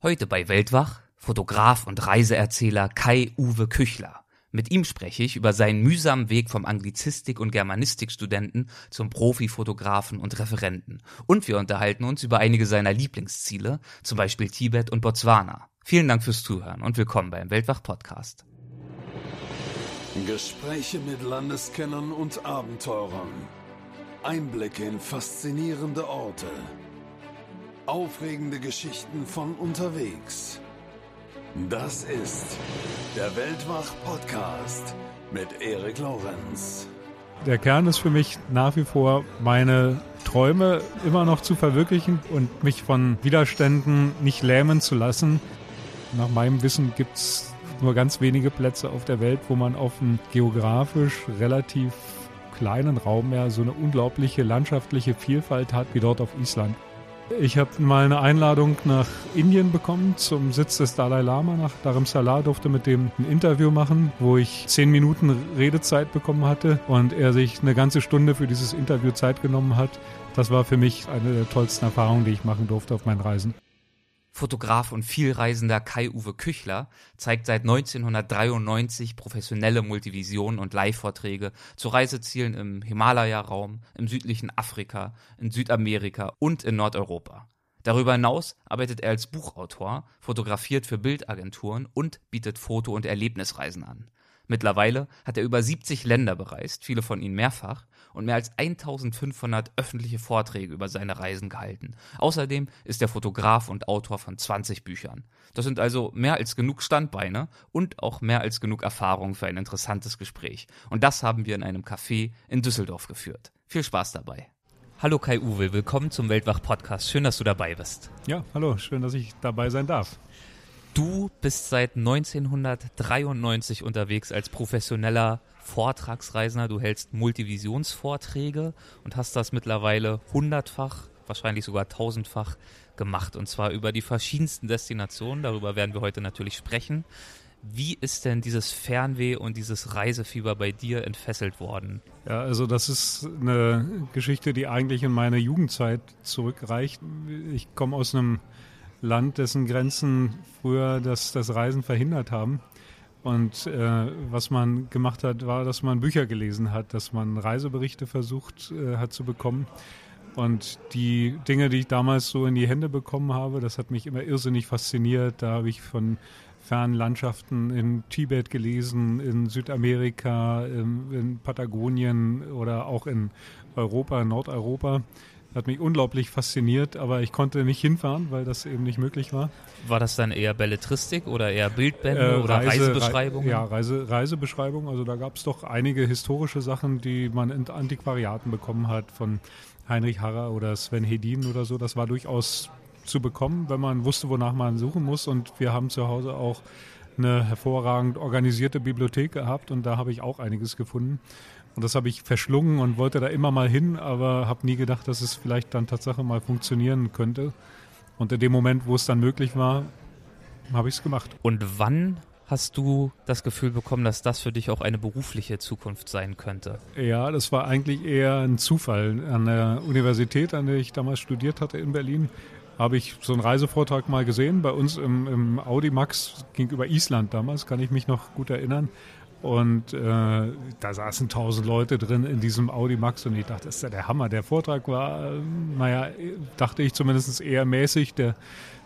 Heute bei Weltwach Fotograf und Reiseerzähler Kai-Uwe Küchler. Mit ihm spreche ich über seinen mühsamen Weg vom Anglizistik- und Germanistikstudenten zum Profifotografen und Referenten. Und wir unterhalten uns über einige seiner Lieblingsziele, zum Beispiel Tibet und Botswana. Vielen Dank fürs Zuhören und willkommen beim Weltwach-Podcast. Gespräche mit Landeskennern und Abenteurern. Einblicke in faszinierende Orte Aufregende Geschichten von unterwegs. Das ist der Weltwach-Podcast mit Erik Lorenz. Der Kern ist für mich nach wie vor meine Träume immer noch zu verwirklichen und mich von Widerständen nicht lähmen zu lassen. Nach meinem Wissen gibt es nur ganz wenige Plätze auf der Welt, wo man auf einem geografisch relativ kleinen Raum mehr so eine unglaubliche landschaftliche Vielfalt hat wie dort auf Island. Ich habe mal eine Einladung nach Indien bekommen zum Sitz des Dalai Lama nach Dharamsala, durfte mit dem ein Interview machen, wo ich zehn Minuten Redezeit bekommen hatte und er sich eine ganze Stunde für dieses Interview Zeit genommen hat. Das war für mich eine der tollsten Erfahrungen, die ich machen durfte auf meinen Reisen. Fotograf und Vielreisender Kai-Uwe Küchler zeigt seit 1993 professionelle Multivision und Live-Vorträge zu Reisezielen im Himalaya-Raum, im südlichen Afrika, in Südamerika und in Nordeuropa. Darüber hinaus arbeitet er als Buchautor, fotografiert für Bildagenturen und bietet Foto- und Erlebnisreisen an. Mittlerweile hat er über 70 Länder bereist, viele von ihnen mehrfach, und mehr als 1500 öffentliche Vorträge über seine Reisen gehalten. Außerdem ist er Fotograf und Autor von 20 Büchern. Das sind also mehr als genug Standbeine und auch mehr als genug Erfahrung für ein interessantes Gespräch. Und das haben wir in einem Café in Düsseldorf geführt. Viel Spaß dabei. Hallo Kai Uwe, willkommen zum Weltwach Podcast. Schön, dass du dabei bist. Ja, hallo, schön, dass ich dabei sein darf. Du bist seit 1993 unterwegs als professioneller Vortragsreisender. Du hältst Multivisionsvorträge und hast das mittlerweile hundertfach, wahrscheinlich sogar tausendfach gemacht. Und zwar über die verschiedensten Destinationen. Darüber werden wir heute natürlich sprechen. Wie ist denn dieses Fernweh und dieses Reisefieber bei dir entfesselt worden? Ja, also das ist eine Geschichte, die eigentlich in meine Jugendzeit zurückreicht. Ich komme aus einem Land, dessen Grenzen früher das, das Reisen verhindert haben. Und äh, was man gemacht hat, war, dass man Bücher gelesen hat, dass man Reiseberichte versucht äh, hat zu bekommen. Und die Dinge, die ich damals so in die Hände bekommen habe, das hat mich immer irrsinnig fasziniert. Da habe ich von fernen Landschaften in Tibet gelesen, in Südamerika, in, in Patagonien oder auch in Europa, Nordeuropa. Hat mich unglaublich fasziniert, aber ich konnte nicht hinfahren, weil das eben nicht möglich war. War das dann eher Belletristik oder eher Bildbände äh, oder Reise, Reisebeschreibungen? ja, Reise, Reisebeschreibungen. Also da gab es doch einige historische Sachen, die man in Antiquariaten bekommen hat von Heinrich Harrer oder Sven Hedin oder so. Das war durchaus zu bekommen, wenn man wusste, wonach man suchen muss. Und wir haben zu Hause auch eine hervorragend organisierte Bibliothek gehabt und da habe ich auch einiges gefunden. Und das habe ich verschlungen und wollte da immer mal hin, aber habe nie gedacht, dass es vielleicht dann Tatsache mal funktionieren könnte. Und in dem Moment, wo es dann möglich war, habe ich es gemacht. Und wann hast du das Gefühl bekommen, dass das für dich auch eine berufliche Zukunft sein könnte? Ja, das war eigentlich eher ein Zufall. An der Universität, an der ich damals studiert hatte in Berlin, habe ich so einen Reisevortrag mal gesehen. Bei uns im, im Audimax gegenüber Island damals, kann ich mich noch gut erinnern. Und äh, da saßen tausend Leute drin in diesem Audi Max und ich dachte, das ist ja der Hammer. Der Vortrag war, äh, naja, dachte ich zumindest eher mäßig. Der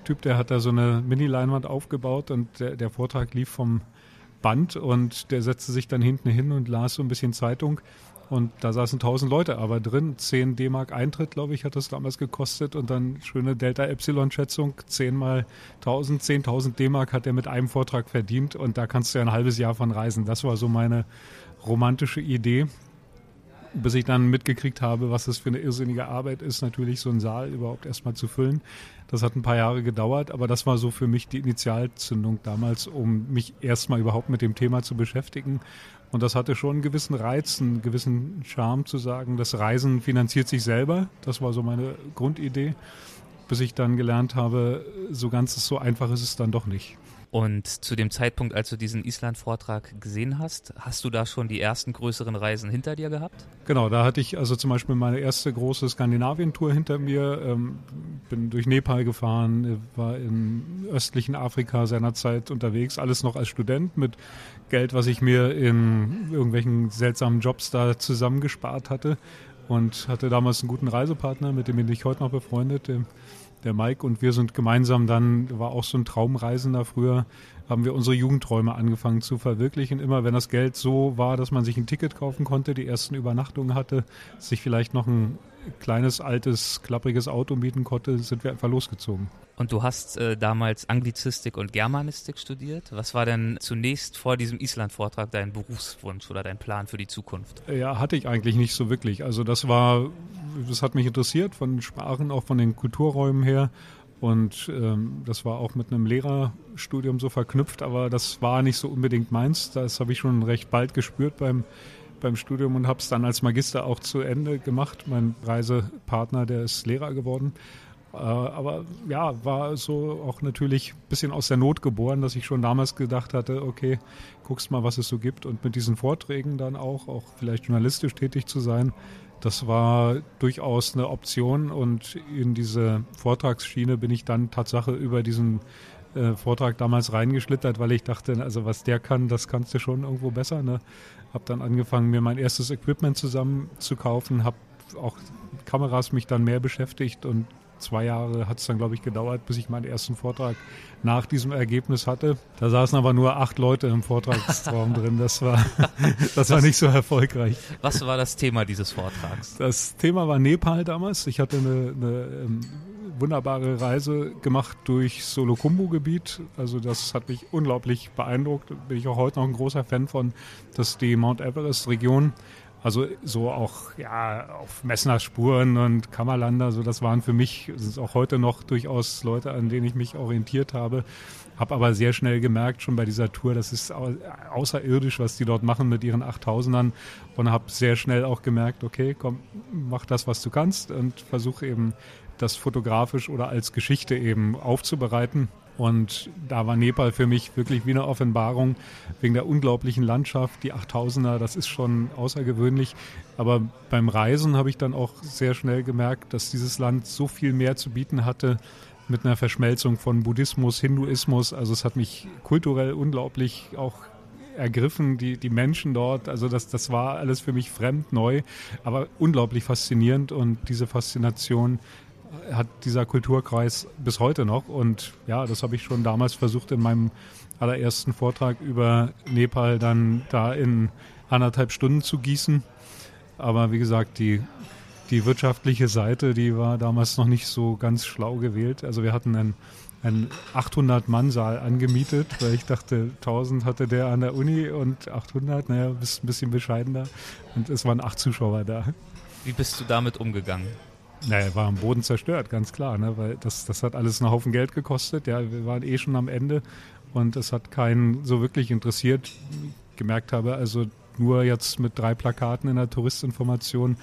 Typ, der hat da so eine Mini-Leinwand aufgebaut und der, der Vortrag lief vom Band und der setzte sich dann hinten hin und las so ein bisschen Zeitung. Und da saßen tausend Leute aber drin. 10 D-Mark Eintritt, glaube ich, hat das damals gekostet. Und dann schöne Delta-Epsilon-Schätzung. 10 mal 1000, 10.000 D-Mark hat er mit einem Vortrag verdient. Und da kannst du ja ein halbes Jahr von reisen. Das war so meine romantische Idee. Bis ich dann mitgekriegt habe, was das für eine irrsinnige Arbeit ist, natürlich so einen Saal überhaupt erstmal zu füllen. Das hat ein paar Jahre gedauert, aber das war so für mich die Initialzündung damals, um mich erstmal überhaupt mit dem Thema zu beschäftigen und das hatte schon einen gewissen Reiz, einen gewissen Charme zu sagen, das Reisen finanziert sich selber. Das war so meine Grundidee, bis ich dann gelernt habe, so ganz so einfach ist es dann doch nicht. Und zu dem Zeitpunkt, als du diesen Island-Vortrag gesehen hast, hast du da schon die ersten größeren Reisen hinter dir gehabt? Genau, da hatte ich also zum Beispiel meine erste große Skandinavien-Tour hinter mir. Ähm, bin durch Nepal gefahren, war im östlichen Afrika seinerzeit unterwegs, alles noch als Student mit Geld, was ich mir in irgendwelchen seltsamen Jobs da zusammengespart hatte. Und hatte damals einen guten Reisepartner, mit dem bin ich heute noch befreundet, der Mike und wir sind gemeinsam dann, war auch so ein Traumreisender früher, haben wir unsere Jugendträume angefangen zu verwirklichen. Immer wenn das Geld so war, dass man sich ein Ticket kaufen konnte, die ersten Übernachtungen hatte, sich vielleicht noch ein kleines, altes, klappriges Auto mieten konnte, sind wir einfach losgezogen. Und du hast äh, damals Anglizistik und Germanistik studiert. Was war denn zunächst vor diesem Island-Vortrag dein Berufswunsch oder dein Plan für die Zukunft? Ja, hatte ich eigentlich nicht so wirklich. Also das war, das hat mich interessiert von den Sprachen, auch von den Kulturräumen her. Und ähm, das war auch mit einem Lehrerstudium so verknüpft, aber das war nicht so unbedingt meins. Das habe ich schon recht bald gespürt beim, beim Studium und habe es dann als Magister auch zu Ende gemacht. Mein Reisepartner, der ist Lehrer geworden. Äh, aber ja, war so auch natürlich ein bisschen aus der Not geboren, dass ich schon damals gedacht hatte, okay, guckst mal, was es so gibt. Und mit diesen Vorträgen dann auch, auch vielleicht journalistisch tätig zu sein, das war durchaus eine Option. Und in diese Vortragsschiene bin ich dann Tatsache über diesen äh, Vortrag damals reingeschlittert, weil ich dachte, also was der kann, das kannst du schon irgendwo besser. Ne? Habe dann angefangen, mir mein erstes Equipment zusammen zu kaufen, habe auch Kameras mich dann mehr beschäftigt und zwei Jahre hat es dann, glaube ich, gedauert, bis ich meinen ersten Vortrag nach diesem Ergebnis hatte. Da saßen aber nur acht Leute im Vortragsraum drin. Das war, das war nicht so erfolgreich. Was war das Thema dieses Vortrags? Das Thema war Nepal damals. Ich hatte eine, eine ähm, wunderbare Reise gemacht durch Solokumbu-Gebiet. Also das hat mich unglaublich beeindruckt. Bin ich auch heute noch ein großer Fan von. Das ist die Mount Everest-Region. Also so auch ja auf Messners Spuren und Kammerlander, so das waren für mich sind auch heute noch durchaus Leute, an denen ich mich orientiert habe. Habe aber sehr schnell gemerkt, schon bei dieser Tour, das ist außerirdisch, was die dort machen mit ihren 8000ern. Und habe sehr schnell auch gemerkt, okay, komm, mach das, was du kannst und versuche eben das fotografisch oder als Geschichte eben aufzubereiten. Und da war Nepal für mich wirklich wie eine Offenbarung wegen der unglaublichen Landschaft. Die 8000er, das ist schon außergewöhnlich. Aber beim Reisen habe ich dann auch sehr schnell gemerkt, dass dieses Land so viel mehr zu bieten hatte mit einer Verschmelzung von Buddhismus, Hinduismus. Also es hat mich kulturell unglaublich auch ergriffen, die, die Menschen dort. Also das, das war alles für mich fremd, neu, aber unglaublich faszinierend. Und diese Faszination hat dieser Kulturkreis bis heute noch. Und ja, das habe ich schon damals versucht in meinem allerersten Vortrag über Nepal dann da in anderthalb Stunden zu gießen. Aber wie gesagt, die, die wirtschaftliche Seite, die war damals noch nicht so ganz schlau gewählt. Also wir hatten einen, einen 800-Mann-Saal angemietet, weil ich dachte, 1000 hatte der an der Uni und 800, naja, bist ein bisschen bescheidener. Und es waren acht Zuschauer da. Wie bist du damit umgegangen? Naja, war am Boden zerstört, ganz klar, ne? weil das, das hat alles einen Haufen Geld gekostet. Ja, wir waren eh schon am Ende und es hat keinen so wirklich interessiert. Gemerkt habe, also nur jetzt mit drei Plakaten in der Touristinformation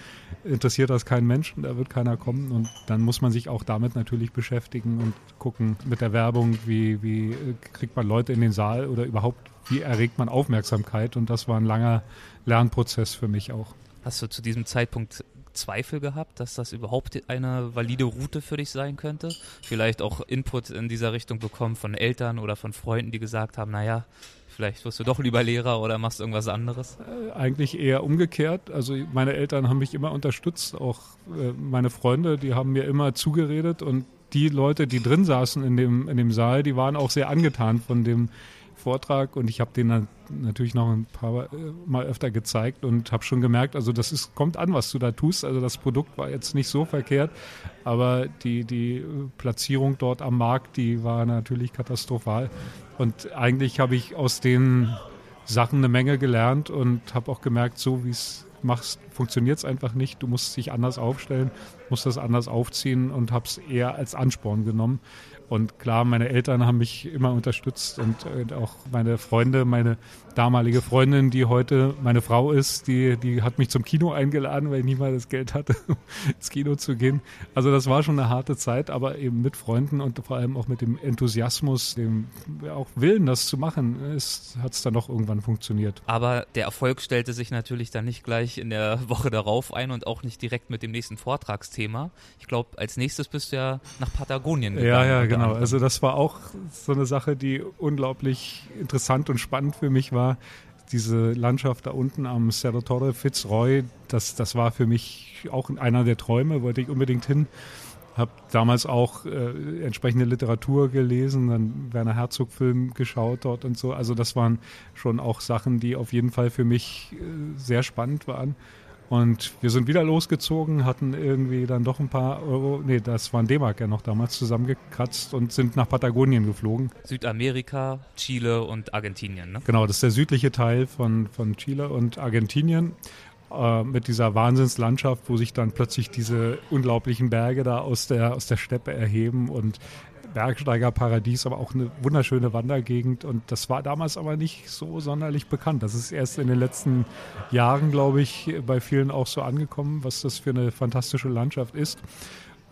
interessiert das keinen Menschen, da wird keiner kommen und dann muss man sich auch damit natürlich beschäftigen und gucken mit der Werbung, wie, wie kriegt man Leute in den Saal oder überhaupt, wie erregt man Aufmerksamkeit und das war ein langer Lernprozess für mich auch. Hast du zu diesem Zeitpunkt Zweifel gehabt, dass das überhaupt eine valide Route für dich sein könnte? Vielleicht auch Input in dieser Richtung bekommen von Eltern oder von Freunden, die gesagt haben, naja, vielleicht wirst du doch lieber Lehrer oder machst irgendwas anderes? Äh, eigentlich eher umgekehrt. Also meine Eltern haben mich immer unterstützt, auch äh, meine Freunde, die haben mir immer zugeredet und die Leute, die drin saßen in dem, in dem Saal, die waren auch sehr angetan von dem Vortrag und ich habe den natürlich noch ein paar äh, Mal öfter gezeigt und habe schon gemerkt, also das ist, kommt an, was du da tust. Also das Produkt war jetzt nicht so verkehrt, aber die, die Platzierung dort am Markt, die war natürlich katastrophal. Und eigentlich habe ich aus den Sachen eine Menge gelernt und habe auch gemerkt, so wie es machst, funktioniert es einfach nicht. Du musst dich anders aufstellen, musst das anders aufziehen und habe es eher als Ansporn genommen. Und klar, meine Eltern haben mich immer unterstützt und, und auch meine Freunde, meine damalige Freundin, die heute meine Frau ist, die, die hat mich zum Kino eingeladen, weil ich nie mal das Geld hatte, ins Kino zu gehen. Also das war schon eine harte Zeit, aber eben mit Freunden und vor allem auch mit dem Enthusiasmus, dem auch Willen, das zu machen, hat es dann doch irgendwann funktioniert. Aber der Erfolg stellte sich natürlich dann nicht gleich in der Woche darauf ein und auch nicht direkt mit dem nächsten Vortragsthema. Ich glaube, als nächstes bist du ja nach Patagonien gegangen. Ja, ja, genau. Also das war auch so eine Sache, die unglaublich interessant und spannend für mich war. Diese Landschaft da unten am Cerro Torre Fitzroy, das, das war für mich auch einer der Träume, wollte ich unbedingt hin. Habe damals auch äh, entsprechende Literatur gelesen, dann Werner Herzog Film geschaut dort und so. Also das waren schon auch Sachen, die auf jeden Fall für mich äh, sehr spannend waren. Und wir sind wieder losgezogen, hatten irgendwie dann doch ein paar Euro, nee, das waren D-Mark ja noch damals zusammengekratzt und sind nach Patagonien geflogen. Südamerika, Chile und Argentinien, ne? Genau, das ist der südliche Teil von, von Chile und Argentinien äh, mit dieser Wahnsinnslandschaft, wo sich dann plötzlich diese unglaublichen Berge da aus der, aus der Steppe erheben und Bergsteigerparadies, aber auch eine wunderschöne Wandergegend. Und das war damals aber nicht so sonderlich bekannt. Das ist erst in den letzten Jahren, glaube ich, bei vielen auch so angekommen, was das für eine fantastische Landschaft ist.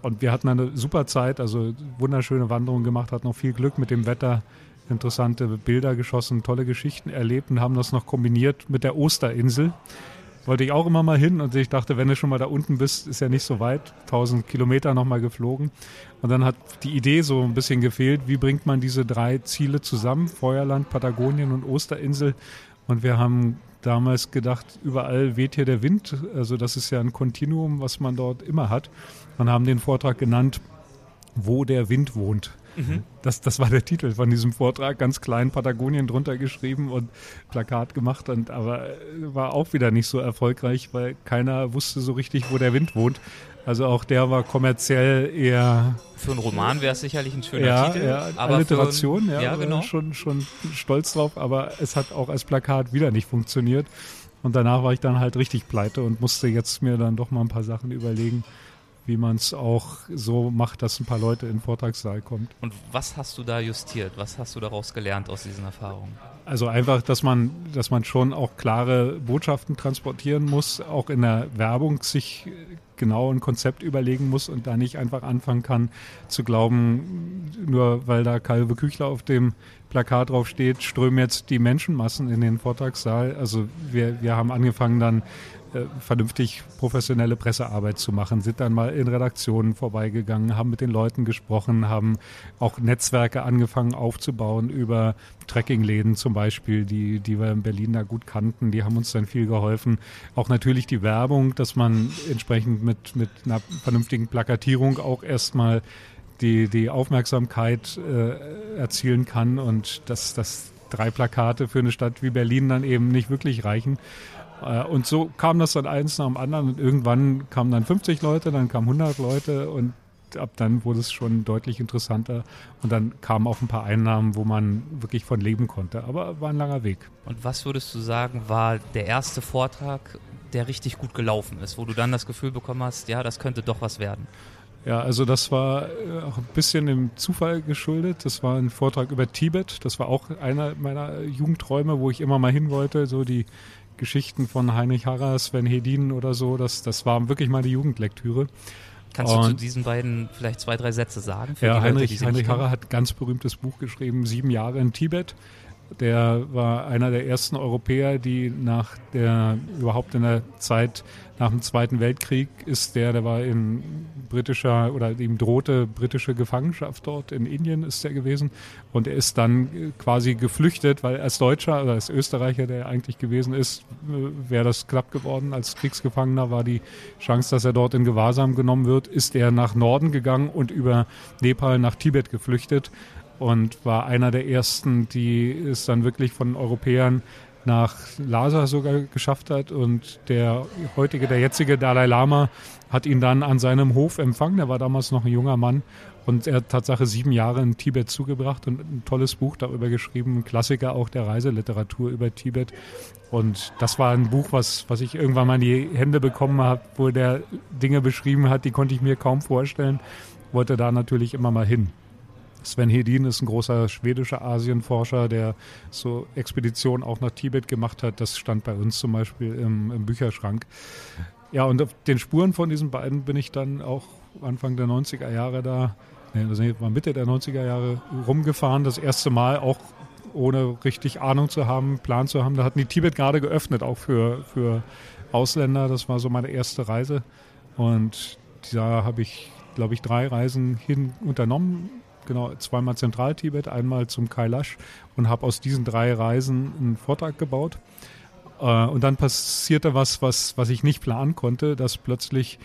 Und wir hatten eine super Zeit, also wunderschöne Wanderungen gemacht, hatten noch viel Glück mit dem Wetter, interessante Bilder geschossen, tolle Geschichten erlebt und haben das noch kombiniert mit der Osterinsel wollte ich auch immer mal hin und ich dachte, wenn du schon mal da unten bist, ist ja nicht so weit, 1000 Kilometer nochmal geflogen. Und dann hat die Idee so ein bisschen gefehlt, wie bringt man diese drei Ziele zusammen, Feuerland, Patagonien und Osterinsel. Und wir haben damals gedacht, überall weht hier der Wind. Also das ist ja ein Kontinuum, was man dort immer hat. Und haben den Vortrag genannt, wo der Wind wohnt. Mhm. Das, das war der Titel von diesem Vortrag, ganz klein Patagonien drunter geschrieben und Plakat gemacht, und, aber war auch wieder nicht so erfolgreich, weil keiner wusste so richtig, wo der Wind wohnt. Also auch der war kommerziell eher. Für einen Roman wäre es sicherlich ein schöner ja, Titel. Ja, aber Alliteration, ein, ja, ja, genau. schon, schon stolz drauf, aber es hat auch als Plakat wieder nicht funktioniert. Und danach war ich dann halt richtig pleite und musste jetzt mir dann doch mal ein paar Sachen überlegen wie man es auch so macht, dass ein paar Leute in den Vortragssaal kommt. Und was hast du da justiert? Was hast du daraus gelernt aus diesen Erfahrungen? Also einfach, dass man, dass man schon auch klare Botschaften transportieren muss, auch in der Werbung sich genau ein Konzept überlegen muss und da nicht einfach anfangen kann zu glauben, nur weil da Kalve Küchler auf dem Plakat drauf steht, strömen jetzt die Menschenmassen in den Vortragssaal. Also wir, wir haben angefangen dann äh, vernünftig professionelle Pressearbeit zu machen, sind dann mal in Redaktionen vorbeigegangen, haben mit den Leuten gesprochen, haben auch Netzwerke angefangen aufzubauen über Trekkingläden zum Beispiel, die, die wir in Berlin da gut kannten, die haben uns dann viel geholfen. Auch natürlich die Werbung, dass man entsprechend mit, mit einer vernünftigen Plakatierung auch erstmal die, die Aufmerksamkeit äh, erzielen kann und dass, dass drei Plakate für eine Stadt wie Berlin dann eben nicht wirklich reichen. Äh, und so kam das dann eins nach dem anderen und irgendwann kamen dann 50 Leute, dann kamen 100 Leute und ab dann wurde es schon deutlich interessanter und dann kamen auch ein paar Einnahmen, wo man wirklich von leben konnte. Aber war ein langer Weg. Und was würdest du sagen, war der erste Vortrag, der richtig gut gelaufen ist, wo du dann das Gefühl bekommen hast, ja, das könnte doch was werden? Ja, also das war äh, auch ein bisschen dem Zufall geschuldet. Das war ein Vortrag über Tibet. Das war auch einer meiner Jugendträume, wo ich immer mal hin wollte, so die Geschichten von Heinrich Harrer, Sven Hedin oder so. Das, das war wirklich meine Jugendlektüre. Kannst du zu diesen beiden vielleicht zwei, drei Sätze sagen? ja, Heinrich, Leute, Heinrich Harrer hat ein ganz berühmtes Buch geschrieben, Sieben Jahre in Tibet. Der war einer der ersten Europäer, die nach der, überhaupt in der Zeit nach dem Zweiten Weltkrieg ist der, der war in britischer oder ihm drohte britische Gefangenschaft dort in Indien ist er gewesen und er ist dann quasi geflüchtet, weil als Deutscher oder als Österreicher, der er eigentlich gewesen ist, wäre das knapp geworden. Als Kriegsgefangener war die Chance, dass er dort in Gewahrsam genommen wird, ist er nach Norden gegangen und über Nepal nach Tibet geflüchtet und war einer der ersten, die es dann wirklich von Europäern nach Lhasa sogar geschafft hat. Und der heutige, der jetzige Dalai Lama hat ihn dann an seinem Hof empfangen. Er war damals noch ein junger Mann und er hat Tatsache sieben Jahre in Tibet zugebracht und ein tolles Buch darüber geschrieben, ein Klassiker auch der Reiseliteratur über Tibet. Und das war ein Buch, was, was ich irgendwann mal in die Hände bekommen habe, wo der Dinge beschrieben hat, die konnte ich mir kaum vorstellen. Wollte da natürlich immer mal hin. Sven Hedin ist ein großer schwedischer Asienforscher, der so Expeditionen auch nach Tibet gemacht hat. Das stand bei uns zum Beispiel im, im Bücherschrank. Ja, und auf den Spuren von diesen beiden bin ich dann auch Anfang der 90er Jahre da, ne, war Mitte der 90er Jahre rumgefahren. Das erste Mal auch ohne richtig Ahnung zu haben, Plan zu haben. Da hatten die Tibet gerade geöffnet, auch für, für Ausländer. Das war so meine erste Reise. Und da habe ich, glaube ich, drei Reisen hin unternommen. Genau, zweimal Zentral-Tibet, einmal zum Kailash und habe aus diesen drei Reisen einen Vortrag gebaut. Äh, und dann passierte was, was, was ich nicht planen konnte, dass plötzlich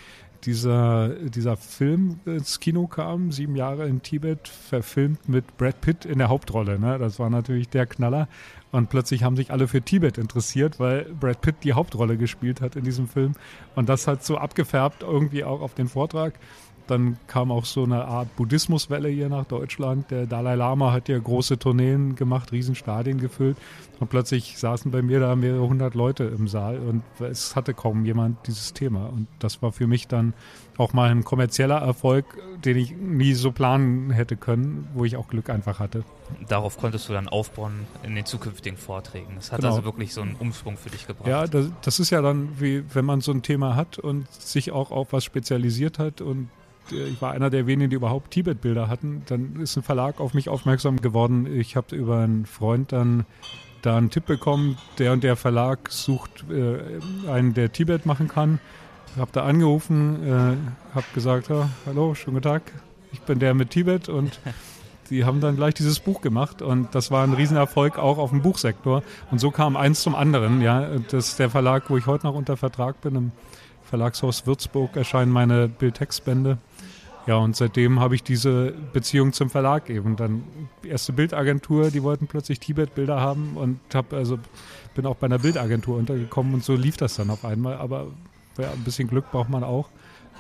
dieser, dieser Film ins Kino kam, sieben Jahre in Tibet, verfilmt mit Brad Pitt in der Hauptrolle. Ne? Das war natürlich der Knaller. Und plötzlich haben sich alle für Tibet interessiert, weil Brad Pitt die Hauptrolle gespielt hat in diesem Film. Und das hat so abgefärbt irgendwie auch auf den Vortrag. Dann kam auch so eine Art Buddhismuswelle hier nach Deutschland. Der Dalai Lama hat ja große Tourneen gemacht, Riesenstadien gefüllt. Und plötzlich saßen bei mir da mehrere hundert Leute im Saal und es hatte kaum jemand dieses Thema. Und das war für mich dann auch mal ein kommerzieller Erfolg, den ich nie so planen hätte können, wo ich auch Glück einfach hatte. Darauf konntest du dann aufbauen in den zukünftigen Vorträgen. Das hat genau. also wirklich so einen Umschwung für dich gebracht. Ja, das, das ist ja dann wie, wenn man so ein Thema hat und sich auch auf was spezialisiert hat und ich war einer der wenigen, die überhaupt Tibet-Bilder hatten. Dann ist ein Verlag auf mich aufmerksam geworden. Ich habe über einen Freund dann da einen Tipp bekommen, der und der Verlag sucht äh, einen, der Tibet machen kann. Habe da angerufen, äh, habe gesagt, oh, hallo, schönen guten Tag, ich bin der mit Tibet und die haben dann gleich dieses Buch gemacht und das war ein Riesenerfolg auch auf dem Buchsektor und so kam eins zum anderen. Ja, das ist der Verlag, wo ich heute noch unter Vertrag bin, im Verlagshaus Würzburg erscheinen meine Bildtextbände. Ja, und seitdem habe ich diese Beziehung zum Verlag eben. Dann die erste Bildagentur, die wollten plötzlich Tibet-Bilder haben und habe also bin auch bei einer Bildagentur untergekommen und so lief das dann auf einmal. Aber ja, ein bisschen Glück braucht man auch.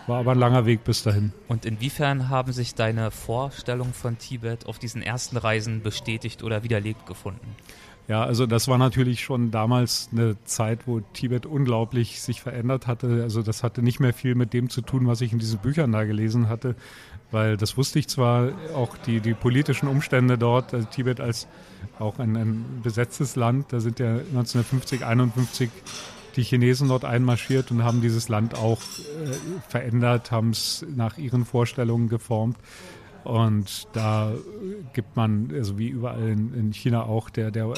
War aber ein langer Weg bis dahin. Und inwiefern haben sich deine Vorstellungen von Tibet auf diesen ersten Reisen bestätigt oder widerlegt gefunden? Ja, also das war natürlich schon damals eine Zeit, wo Tibet unglaublich sich verändert hatte. Also das hatte nicht mehr viel mit dem zu tun, was ich in diesen Büchern da gelesen hatte, weil das wusste ich zwar, auch die, die politischen Umstände dort, also Tibet als auch ein, ein besetztes Land, da sind ja 1950, 51 die Chinesen dort einmarschiert und haben dieses Land auch äh, verändert, haben es nach ihren Vorstellungen geformt. Und da gibt man, also wie überall in, in China auch, der, der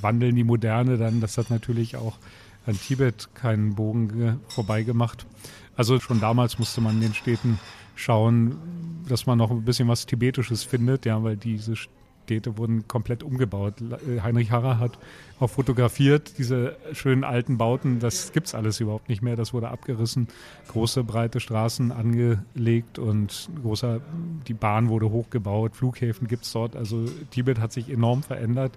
Wandel in die Moderne, dann, das hat natürlich auch an Tibet keinen Bogen vorbeigemacht. Also schon damals musste man in den Städten schauen, dass man noch ein bisschen was Tibetisches findet, ja, weil diese Städte wurden komplett umgebaut. Äh, Heinrich Harrer hat auch fotografiert, diese schönen alten Bauten, das gibt es alles überhaupt nicht mehr, das wurde abgerissen, große breite Straßen angelegt und großer, die Bahn wurde hochgebaut, Flughäfen gibt es dort, also Tibet hat sich enorm verändert.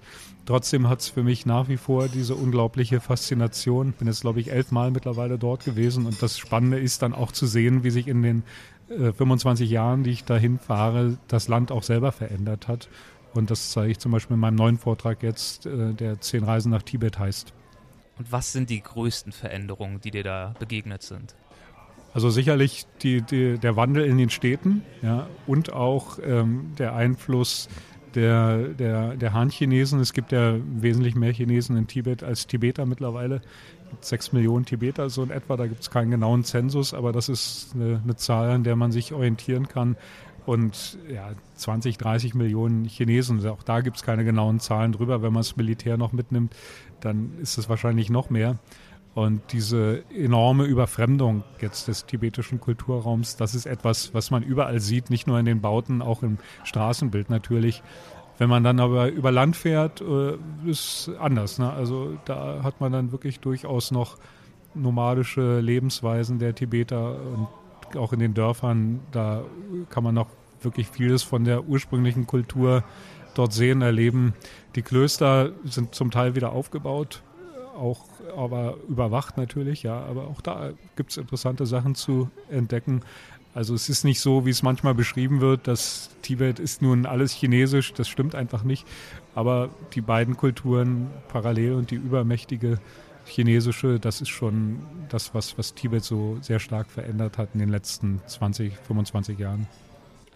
Trotzdem hat es für mich nach wie vor diese unglaubliche Faszination. Ich bin jetzt, glaube ich, elfmal mittlerweile dort gewesen und das Spannende ist dann auch zu sehen, wie sich in den 25 äh, Jahren, die ich dahin fahre, das Land auch selber verändert hat. Und das zeige ich zum Beispiel in meinem neuen Vortrag jetzt, äh, der Zehn Reisen nach Tibet heißt. Und was sind die größten Veränderungen, die dir da begegnet sind? Also sicherlich die, die, der Wandel in den Städten ja, und auch ähm, der Einfluss der, der, der Han-Chinesen. Es gibt ja wesentlich mehr Chinesen in Tibet als Tibeter mittlerweile. Sechs Millionen Tibeter so in etwa, da gibt es keinen genauen Zensus, aber das ist eine, eine Zahl, an der man sich orientieren kann und ja, 20, 30 Millionen Chinesen. Auch da gibt es keine genauen Zahlen drüber. Wenn man das Militär noch mitnimmt, dann ist es wahrscheinlich noch mehr. Und diese enorme Überfremdung jetzt des tibetischen Kulturraums, das ist etwas, was man überall sieht, nicht nur in den Bauten, auch im Straßenbild natürlich. Wenn man dann aber über Land fährt, äh, ist anders. Ne? Also da hat man dann wirklich durchaus noch nomadische Lebensweisen der Tibeter und auch in den Dörfern, da kann man noch wirklich vieles von der ursprünglichen Kultur dort sehen, erleben. Die Klöster sind zum Teil wieder aufgebaut, auch aber überwacht natürlich, ja, aber auch da gibt es interessante Sachen zu entdecken. Also es ist nicht so, wie es manchmal beschrieben wird, dass Tibet ist nun alles chinesisch, das stimmt einfach nicht. Aber die beiden Kulturen parallel und die übermächtige chinesische, das ist schon das, was, was Tibet so sehr stark verändert hat in den letzten 20, 25 Jahren.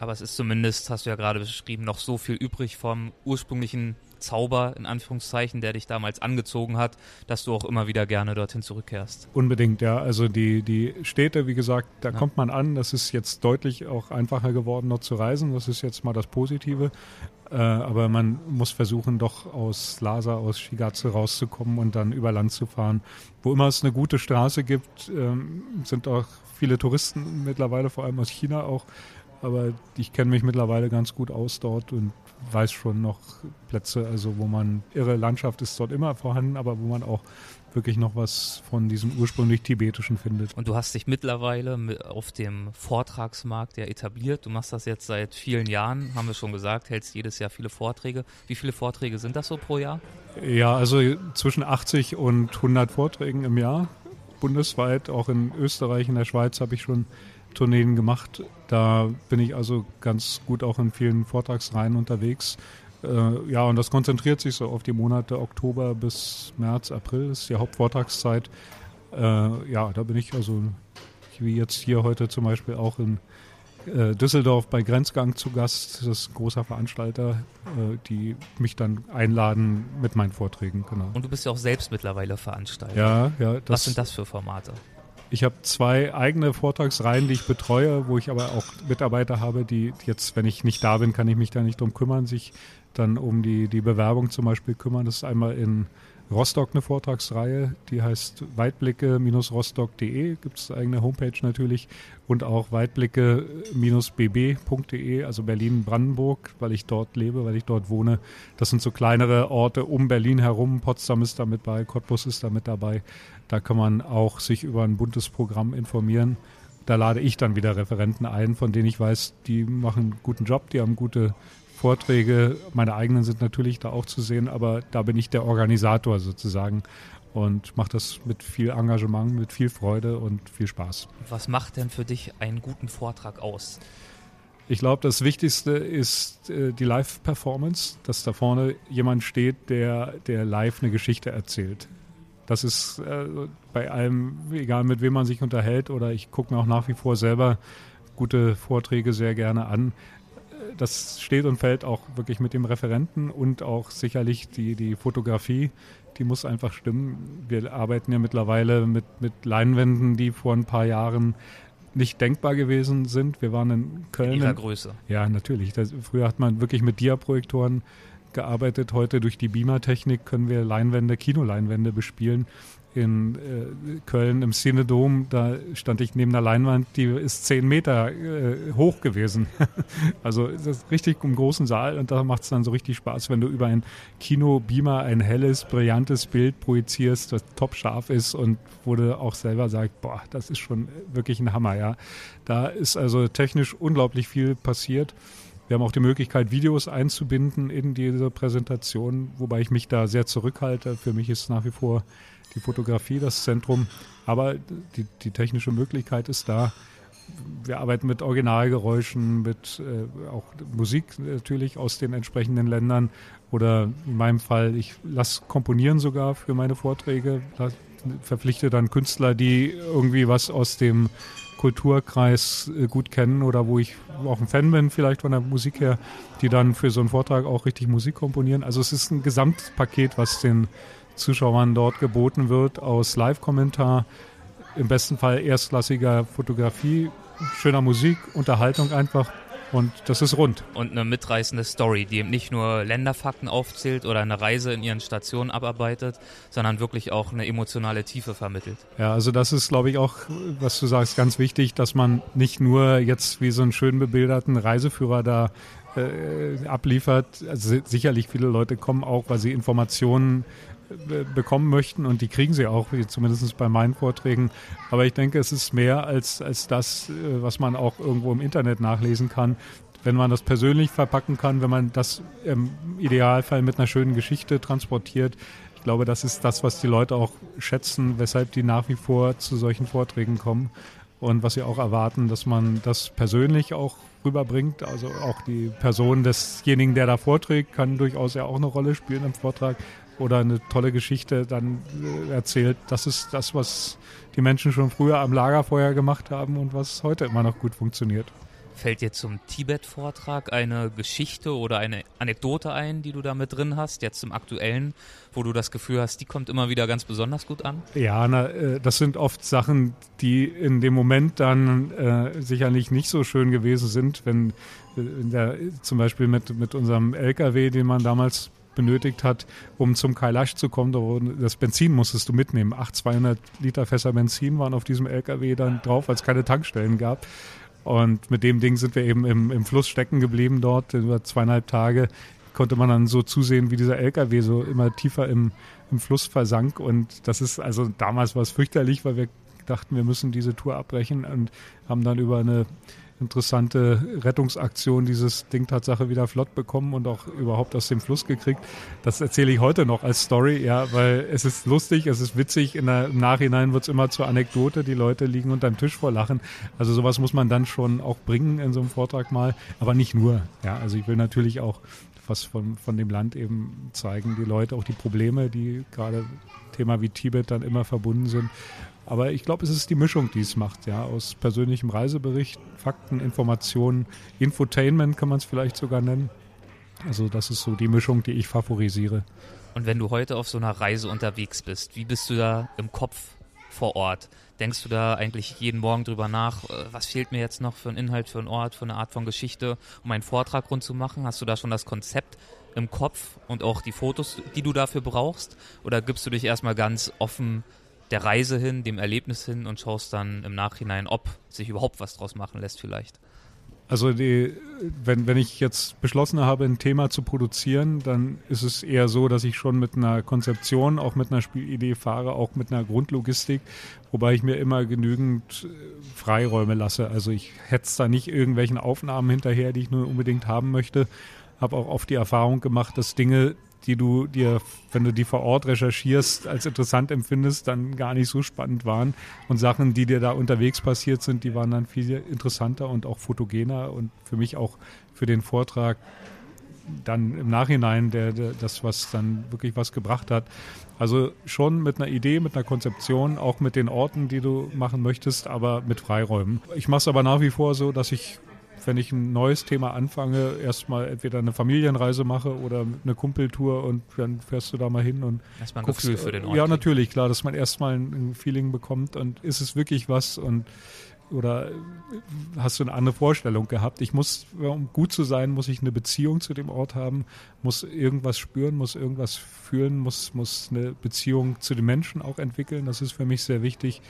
Aber es ist zumindest, hast du ja gerade beschrieben, noch so viel übrig vom ursprünglichen Zauber, in Anführungszeichen, der dich damals angezogen hat, dass du auch immer wieder gerne dorthin zurückkehrst. Unbedingt, ja. Also die, die Städte, wie gesagt, da ja. kommt man an. Das ist jetzt deutlich auch einfacher geworden, dort zu reisen. Das ist jetzt mal das Positive. Äh, aber man muss versuchen, doch aus Lhasa, aus Shigatse rauszukommen und dann über Land zu fahren. Wo immer es eine gute Straße gibt, ähm, sind auch viele Touristen mittlerweile, vor allem aus China auch. Aber ich kenne mich mittlerweile ganz gut aus dort und weiß schon noch Plätze, also wo man, irre Landschaft ist dort immer vorhanden, aber wo man auch wirklich noch was von diesem ursprünglich tibetischen findet. Und du hast dich mittlerweile auf dem Vortragsmarkt ja etabliert. Du machst das jetzt seit vielen Jahren, haben wir schon gesagt, hältst jedes Jahr viele Vorträge. Wie viele Vorträge sind das so pro Jahr? Ja, also zwischen 80 und 100 Vorträgen im Jahr. Bundesweit, auch in Österreich, in der Schweiz habe ich schon Tourneen gemacht. Da bin ich also ganz gut auch in vielen Vortragsreihen unterwegs. Äh, ja, und das konzentriert sich so auf die Monate Oktober bis März, April, das ist die Hauptvortragszeit. Äh, ja, da bin ich also, wie jetzt hier heute zum Beispiel auch in äh, Düsseldorf bei Grenzgang zu Gast. Das ist ein großer Veranstalter, äh, die mich dann einladen mit meinen Vorträgen. Genau. Und du bist ja auch selbst mittlerweile Veranstalter. Ja, ja. Was sind das für Formate? Ich habe zwei eigene Vortragsreihen, die ich betreue, wo ich aber auch Mitarbeiter habe, die jetzt, wenn ich nicht da bin, kann ich mich da nicht drum kümmern, sich dann um die, die Bewerbung zum Beispiel kümmern. Das ist einmal in Rostock eine Vortragsreihe, die heißt weitblicke-rostock.de, gibt es eigene Homepage natürlich und auch weitblicke-bb.de, also Berlin-Brandenburg, weil ich dort lebe, weil ich dort wohne. Das sind so kleinere Orte um Berlin herum. Potsdam ist da mit bei, Cottbus ist da mit dabei. Da kann man auch sich über ein buntes Programm informieren. Da lade ich dann wieder Referenten ein, von denen ich weiß, die machen einen guten Job, die haben gute Vorträge. Meine eigenen sind natürlich da auch zu sehen, aber da bin ich der Organisator sozusagen und mache das mit viel Engagement, mit viel Freude und viel Spaß. Was macht denn für dich einen guten Vortrag aus? Ich glaube, das Wichtigste ist äh, die Live-Performance, dass da vorne jemand steht, der, der live eine Geschichte erzählt. Das ist äh, bei allem, egal mit wem man sich unterhält, oder ich gucke mir auch nach wie vor selber gute Vorträge sehr gerne an. Das steht und fällt auch wirklich mit dem Referenten und auch sicherlich die, die Fotografie, die muss einfach stimmen. Wir arbeiten ja mittlerweile mit, mit Leinwänden, die vor ein paar Jahren nicht denkbar gewesen sind. Wir waren in Köln. In ihrer Größe. Ja, natürlich. Das, früher hat man wirklich mit Diaprojektoren gearbeitet. Heute durch die Beamer-Technik können wir Leinwände, Kinoleinwände bespielen. In äh, Köln im Cinedom, da stand ich neben einer Leinwand, die ist zehn Meter äh, hoch gewesen. also das ist richtig im großen Saal und da macht es dann so richtig Spaß, wenn du über ein Kino-Beamer ein helles, brillantes Bild projizierst, das top scharf ist und wo du auch selber sagst, boah, das ist schon wirklich ein Hammer, ja. Da ist also technisch unglaublich viel passiert. Wir haben auch die Möglichkeit, Videos einzubinden in diese Präsentation, wobei ich mich da sehr zurückhalte. Für mich ist nach wie vor die Fotografie das Zentrum, aber die, die technische Möglichkeit ist da. Wir arbeiten mit Originalgeräuschen, mit äh, auch Musik natürlich aus den entsprechenden Ländern oder in meinem Fall, ich lasse komponieren sogar für meine Vorträge, verpflichte dann Künstler, die irgendwie was aus dem Kulturkreis äh, gut kennen oder wo ich auch ein Fan bin, vielleicht von der Musik her, die dann für so einen Vortrag auch richtig Musik komponieren. Also es ist ein Gesamtpaket, was den Zuschauern dort geboten wird, aus Live-Kommentar, im besten Fall erstklassiger Fotografie, schöner Musik, Unterhaltung einfach und das ist rund. Und eine mitreißende Story, die eben nicht nur Länderfakten aufzählt oder eine Reise in ihren Stationen abarbeitet, sondern wirklich auch eine emotionale Tiefe vermittelt. Ja, also das ist, glaube ich, auch, was du sagst, ganz wichtig, dass man nicht nur jetzt wie so einen schön bebilderten Reiseführer da äh, abliefert. Also sicherlich viele Leute kommen auch, weil sie Informationen bekommen möchten und die kriegen sie auch, zumindest bei meinen Vorträgen. Aber ich denke, es ist mehr als, als das, äh, was man auch irgendwo im Internet nachlesen kann. Wenn man das persönlich verpacken kann, wenn man das im Idealfall mit einer schönen Geschichte transportiert, ich glaube, das ist das, was die Leute auch schätzen, weshalb die nach wie vor zu solchen Vorträgen kommen und was sie auch erwarten, dass man das persönlich auch rüberbringt. Also auch die Person desjenigen, der da vorträgt, kann durchaus ja auch eine Rolle spielen im Vortrag oder eine tolle Geschichte dann äh, erzählt. Das ist das, was die Menschen schon früher am Lagerfeuer gemacht haben und was heute immer noch gut funktioniert. Fällt dir zum Tibet-Vortrag eine Geschichte oder eine Anekdote ein, die du da mit drin hast, jetzt zum aktuellen, wo du das Gefühl hast, die kommt immer wieder ganz besonders gut an? Ja, na, äh, das sind oft Sachen, die in dem Moment dann äh, sicherlich nicht so schön gewesen sind, wenn, äh, wenn der, zum Beispiel mit, mit unserem LKW, den man damals benötigt hat, um zum Kailash zu kommen. Das Benzin musstest du mitnehmen. 8, 200 Liter Fässer Benzin waren auf diesem LKW dann drauf, weil es keine Tankstellen gab. Und mit dem Ding sind wir eben im, im Fluss stecken geblieben dort. Über zweieinhalb Tage konnte man dann so zusehen, wie dieser LKW so immer tiefer im, im Fluss versank. Und das ist, also damals war es fürchterlich, weil wir dachten, wir müssen diese Tour abbrechen und haben dann über eine interessante Rettungsaktion dieses Ding Tatsache wieder flott bekommen und auch überhaupt aus dem Fluss gekriegt. Das erzähle ich heute noch als Story, ja, weil es ist lustig, es ist witzig. In der, Im Nachhinein wird es immer zur Anekdote. Die Leute liegen unterm Tisch vor Lachen. Also sowas muss man dann schon auch bringen in so einem Vortrag mal, aber nicht nur. Ja, also ich will natürlich auch was von, von dem Land eben zeigen, die Leute auch die Probleme, die gerade Thema wie Tibet dann immer verbunden sind. Aber ich glaube, es ist die Mischung, die es macht, ja, aus persönlichem Reisebericht, Fakten, Informationen, Infotainment kann man es vielleicht sogar nennen. Also das ist so die Mischung, die ich favorisiere. Und wenn du heute auf so einer Reise unterwegs bist, wie bist du da im Kopf vor Ort? Denkst du da eigentlich jeden Morgen drüber nach, äh, was fehlt mir jetzt noch für einen Inhalt, für einen Ort, für eine Art von Geschichte, um einen Vortrag rund zu machen? Hast du da schon das Konzept im Kopf und auch die Fotos, die du dafür brauchst? Oder gibst du dich erstmal ganz offen der Reise hin, dem Erlebnis hin und schaust dann im Nachhinein, ob sich überhaupt was draus machen lässt vielleicht. Also die, wenn, wenn ich jetzt beschlossen habe, ein Thema zu produzieren, dann ist es eher so, dass ich schon mit einer Konzeption, auch mit einer Spielidee fahre, auch mit einer Grundlogistik, wobei ich mir immer genügend äh, Freiräume lasse. Also ich hetze da nicht irgendwelchen Aufnahmen hinterher, die ich nur unbedingt haben möchte. Habe auch oft die Erfahrung gemacht, dass Dinge, die du dir, wenn du die vor Ort recherchierst, als interessant empfindest, dann gar nicht so spannend waren. Und Sachen, die dir da unterwegs passiert sind, die waren dann viel interessanter und auch fotogener und für mich auch für den Vortrag dann im Nachhinein der, der, das, was dann wirklich was gebracht hat. Also schon mit einer Idee, mit einer Konzeption, auch mit den Orten, die du machen möchtest, aber mit Freiräumen. Ich mache es aber nach wie vor so, dass ich wenn ich ein neues Thema anfange, erstmal entweder eine Familienreise mache oder eine Kumpeltour und dann fährst du da mal hin und erstmal ein guckst, Gefühl für den Ort. Ja, natürlich, klar, dass man erstmal ein Feeling bekommt und ist es wirklich was und oder hast du eine andere Vorstellung gehabt? Ich muss, um gut zu sein, muss ich eine Beziehung zu dem Ort haben, muss irgendwas spüren, muss irgendwas fühlen, muss, muss eine Beziehung zu den Menschen auch entwickeln. Das ist für mich sehr wichtig.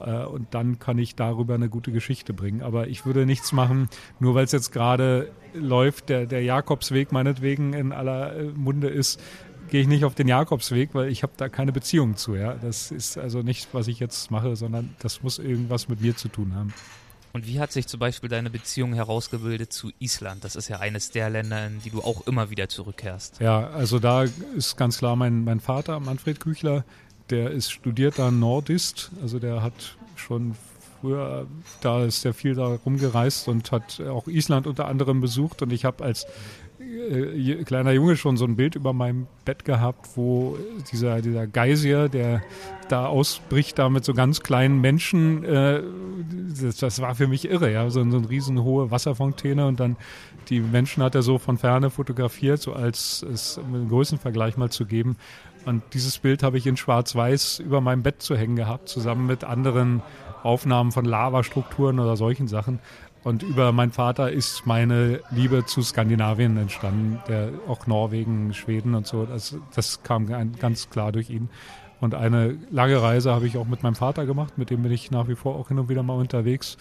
Äh, und dann kann ich darüber eine gute Geschichte bringen. Aber ich würde nichts machen, nur weil es jetzt gerade läuft, der, der Jakobsweg meinetwegen in aller äh, Munde ist, gehe ich nicht auf den Jakobsweg, weil ich habe da keine Beziehung zu. Ja? Das ist also nicht, was ich jetzt mache, sondern das muss irgendwas mit mir zu tun haben. Und wie hat sich zum Beispiel deine Beziehung herausgebildet zu Island? Das ist ja eines der Länder, in die du auch immer wieder zurückkehrst. Ja, also da ist ganz klar mein, mein Vater, Manfred Küchler, der ist studierter Nordist, also der hat schon früher, da ist er viel da rumgereist und hat auch Island unter anderem besucht und ich habe als äh, kleiner Junge schon so ein Bild über meinem Bett gehabt, wo dieser, dieser Geysir, der da ausbricht, da mit so ganz kleinen Menschen, äh, das, das, war für mich irre, ja, so, so eine riesen hohe Wasserfontäne und dann die Menschen hat er so von ferne fotografiert, so als es einen Größenvergleich mal zu geben. Und dieses Bild habe ich in Schwarz-Weiß über meinem Bett zu hängen gehabt, zusammen mit anderen Aufnahmen von Lavastrukturen oder solchen Sachen. Und über meinen Vater ist meine Liebe zu Skandinavien entstanden, der auch Norwegen, Schweden und so. Das, das kam ganz klar durch ihn. Und eine lange Reise habe ich auch mit meinem Vater gemacht, mit dem bin ich nach wie vor auch hin und wieder mal unterwegs.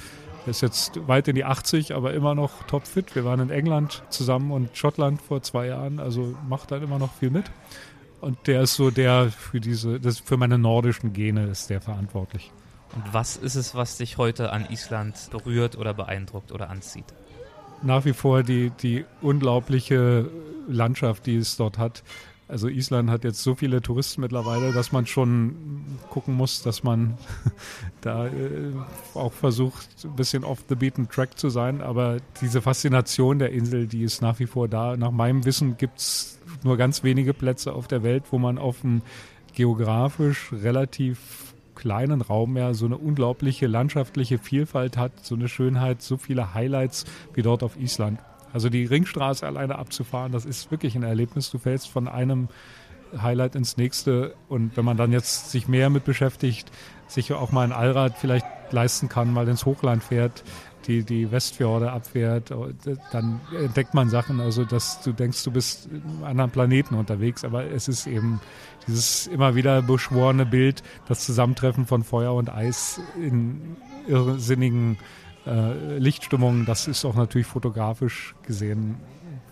Er ist jetzt weit in die 80, aber immer noch topfit. Wir waren in England zusammen und Schottland vor zwei Jahren, also macht dann immer noch viel mit. Und der ist so der für diese, das für meine nordischen Gene ist der verantwortlich. Und was ist es, was dich heute an Island berührt oder beeindruckt oder anzieht? Nach wie vor die, die unglaubliche Landschaft, die es dort hat. Also Island hat jetzt so viele Touristen mittlerweile, dass man schon gucken muss, dass man da äh, auch versucht, ein bisschen off the beaten track zu sein. Aber diese Faszination der Insel, die ist nach wie vor da. Nach meinem Wissen gibt es nur ganz wenige Plätze auf der Welt, wo man auf einem geografisch relativ kleinen Raum ja so eine unglaubliche landschaftliche Vielfalt hat, so eine Schönheit, so viele Highlights wie dort auf Island. Also die Ringstraße alleine abzufahren, das ist wirklich ein Erlebnis. Du fällst von einem Highlight ins nächste und wenn man dann jetzt sich mehr mit beschäftigt, sich auch mal ein Allrad vielleicht leisten kann, mal ins Hochland fährt, die, die Westfjorde abfährt, dann entdeckt man Sachen, also dass du denkst, du bist in einem anderen Planeten unterwegs, aber es ist eben dieses immer wieder beschworene Bild, das Zusammentreffen von Feuer und Eis in irrsinnigen äh, Lichtstimmungen, das ist auch natürlich fotografisch gesehen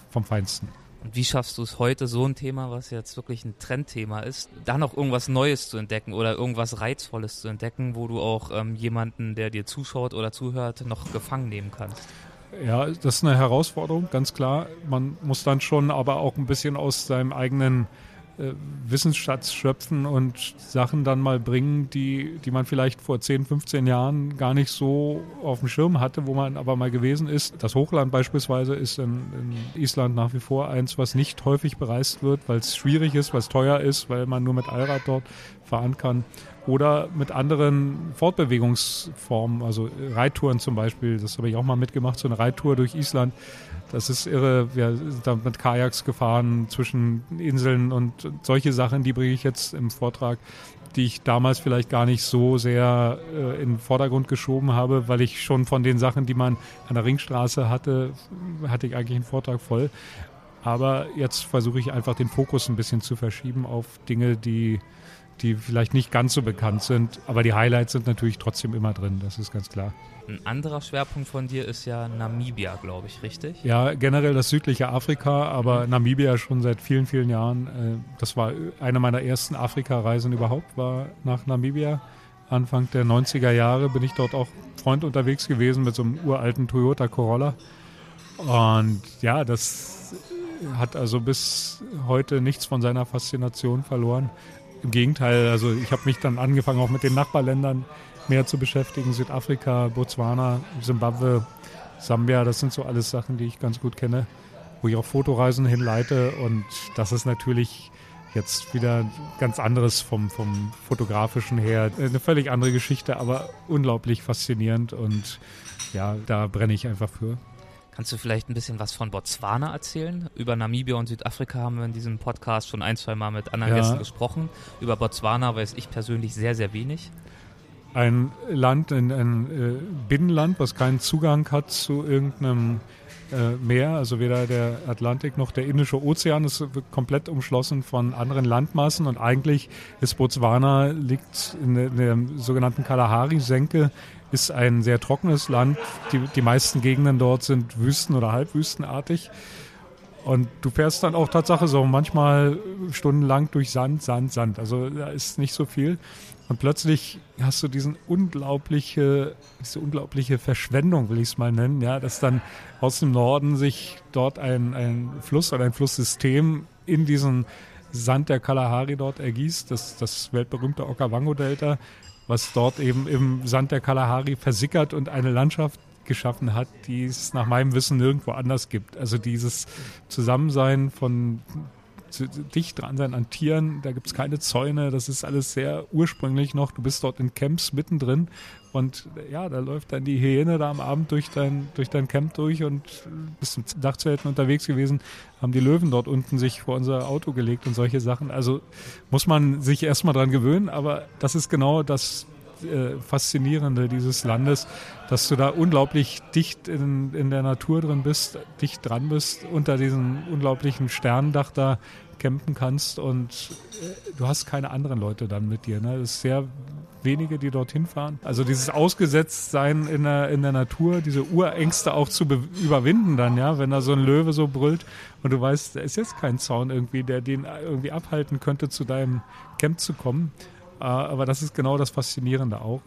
vom Feinsten. Und wie schaffst du es heute, so ein Thema, was jetzt wirklich ein Trendthema ist, da noch irgendwas Neues zu entdecken oder irgendwas Reizvolles zu entdecken, wo du auch ähm, jemanden, der dir zuschaut oder zuhört, noch gefangen nehmen kannst? Ja, das ist eine Herausforderung, ganz klar. Man muss dann schon aber auch ein bisschen aus seinem eigenen Wissensschatz schöpfen und Sachen dann mal bringen, die, die man vielleicht vor 10, 15 Jahren gar nicht so auf dem Schirm hatte, wo man aber mal gewesen ist. Das Hochland beispielsweise ist in, in Island nach wie vor eins, was nicht häufig bereist wird, weil es schwierig ist, weil es teuer ist, weil man nur mit Allrad dort fahren kann. Oder mit anderen Fortbewegungsformen, also Reittouren zum Beispiel, das habe ich auch mal mitgemacht, so eine Reittour durch Island das ist irre. Wir sind mit Kajaks gefahren zwischen Inseln und solche Sachen, die bringe ich jetzt im Vortrag, die ich damals vielleicht gar nicht so sehr äh, in den Vordergrund geschoben habe, weil ich schon von den Sachen, die man an der Ringstraße hatte, hatte ich eigentlich einen Vortrag voll. Aber jetzt versuche ich einfach den Fokus ein bisschen zu verschieben auf Dinge, die, die vielleicht nicht ganz so bekannt sind. Aber die Highlights sind natürlich trotzdem immer drin, das ist ganz klar. Ein anderer Schwerpunkt von dir ist ja Namibia, glaube ich, richtig? Ja, generell das südliche Afrika, aber mhm. Namibia schon seit vielen, vielen Jahren. Äh, das war eine meiner ersten Afrika-Reisen überhaupt, war nach Namibia. Anfang der 90er Jahre bin ich dort auch Freund unterwegs gewesen mit so einem uralten Toyota Corolla. Und ja, das hat also bis heute nichts von seiner Faszination verloren. Im Gegenteil, also ich habe mich dann angefangen, auch mit den Nachbarländern mehr zu beschäftigen. Südafrika, Botswana, Simbabwe, Sambia, das sind so alles Sachen, die ich ganz gut kenne, wo ich auch Fotoreisen hinleite. Und das ist natürlich jetzt wieder ganz anderes vom, vom fotografischen her. Eine völlig andere Geschichte, aber unglaublich faszinierend. Und ja, da brenne ich einfach für. Kannst du vielleicht ein bisschen was von Botswana erzählen? Über Namibia und Südafrika haben wir in diesem Podcast schon ein, zwei Mal mit anderen ja. Gästen gesprochen. Über Botswana weiß ich persönlich sehr, sehr wenig ein Land, ein, ein äh, Binnenland, was keinen Zugang hat zu irgendeinem äh, Meer, also weder der Atlantik noch der Indische Ozean ist komplett umschlossen von anderen Landmassen und eigentlich ist Botswana liegt in der, in der sogenannten Kalahari-Senke, ist ein sehr trockenes Land. Die, die meisten Gegenden dort sind Wüsten- oder halbwüstenartig. Und du fährst dann auch Tatsache so manchmal stundenlang durch Sand, Sand, Sand. Also da ist nicht so viel. Und plötzlich hast du diesen unglaubliche, diese unglaubliche Verschwendung, will ich es mal nennen, ja, dass dann aus dem Norden sich dort ein, ein Fluss oder ein Flusssystem in diesen Sand der Kalahari dort ergießt, das, das weltberühmte Okavango-Delta, was dort eben im Sand der Kalahari versickert und eine Landschaft geschaffen hat, die es nach meinem Wissen nirgendwo anders gibt. Also dieses Zusammensein von dicht dran sein an Tieren. Da gibt es keine Zäune. Das ist alles sehr ursprünglich noch. Du bist dort in Camps mittendrin. Und ja, da läuft dann die Hyäne da am Abend durch dein, durch dein Camp durch und bist zum Dachzelten unterwegs gewesen, haben die Löwen dort unten sich vor unser Auto gelegt und solche Sachen. Also muss man sich erstmal dran gewöhnen, aber das ist genau das äh, Faszinierende dieses Landes, dass du da unglaublich dicht in, in der Natur drin bist, dicht dran bist, unter diesem unglaublichen Sternendach da campen kannst und äh, du hast keine anderen Leute dann mit dir. Ne? Es ist sehr wenige, die dorthin fahren. Also dieses Ausgesetztsein in der, in der Natur, diese Urängste auch zu überwinden dann, ja, wenn da so ein Löwe so brüllt und du weißt, da ist jetzt kein Zaun irgendwie, der den irgendwie abhalten könnte, zu deinem Camp zu kommen. Äh, aber das ist genau das Faszinierende auch.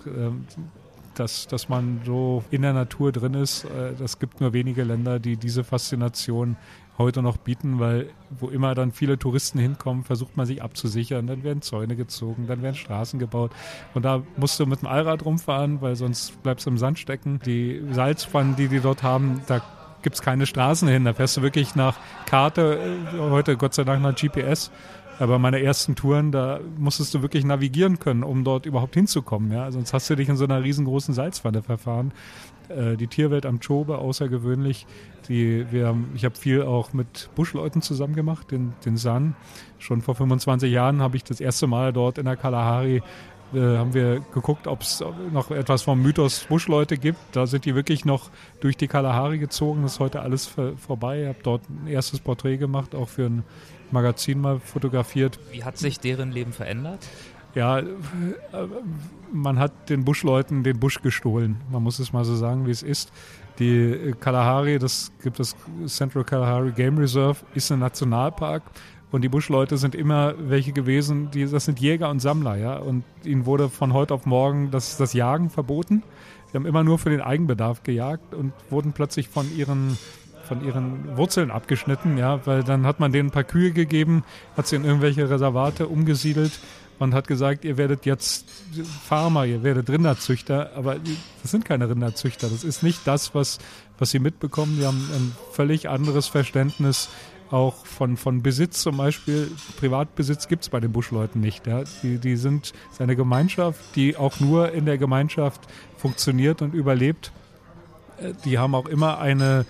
Dass, dass man so in der Natur drin ist. Äh, gibt nur wenige Länder, die diese Faszination heute noch bieten, weil wo immer dann viele Touristen hinkommen, versucht man sich abzusichern, dann werden Zäune gezogen, dann werden Straßen gebaut und da musst du mit dem Allrad rumfahren, weil sonst bleibst du im Sand stecken. Die Salzpfannen, die die dort haben, da gibt es keine Straßen hin. Da fährst du wirklich nach Karte, äh, heute Gott sei Dank nach GPS. Aber meine ersten Touren, da musstest du wirklich navigieren können, um dort überhaupt hinzukommen. Ja? Sonst hast du dich in so einer riesengroßen Salzwanne verfahren. Äh, die Tierwelt am Chobe, außergewöhnlich. Die, wir haben, ich habe viel auch mit Buschleuten zusammen gemacht, den, den San. Schon vor 25 Jahren habe ich das erste Mal dort in der Kalahari äh, haben wir geguckt, ob es noch etwas vom Mythos Buschleute gibt. Da sind die wirklich noch durch die Kalahari gezogen. Das ist heute alles vorbei. Ich habe dort ein erstes Porträt gemacht, auch für ein Magazin mal fotografiert. Wie hat sich deren Leben verändert? Ja, äh, man hat den Buschleuten den Busch gestohlen. Man muss es mal so sagen, wie es ist. Die Kalahari, das gibt das Central Kalahari Game Reserve, ist ein Nationalpark und die Buschleute sind immer welche gewesen, die, das sind Jäger und Sammler, ja. Und ihnen wurde von heute auf morgen das, das Jagen verboten. Sie haben immer nur für den Eigenbedarf gejagt und wurden plötzlich von ihren von ihren Wurzeln abgeschnitten, ja, weil dann hat man denen ein paar Kühe gegeben, hat sie in irgendwelche Reservate umgesiedelt und hat gesagt, ihr werdet jetzt Farmer, ihr werdet Rinderzüchter, aber das sind keine Rinderzüchter. Das ist nicht das, was, was sie mitbekommen. Die haben ein völlig anderes Verständnis auch von, von Besitz zum Beispiel. Privatbesitz gibt es bei den Buschleuten nicht. Ja. Die, die sind eine Gemeinschaft, die auch nur in der Gemeinschaft funktioniert und überlebt. Äh, die haben auch immer eine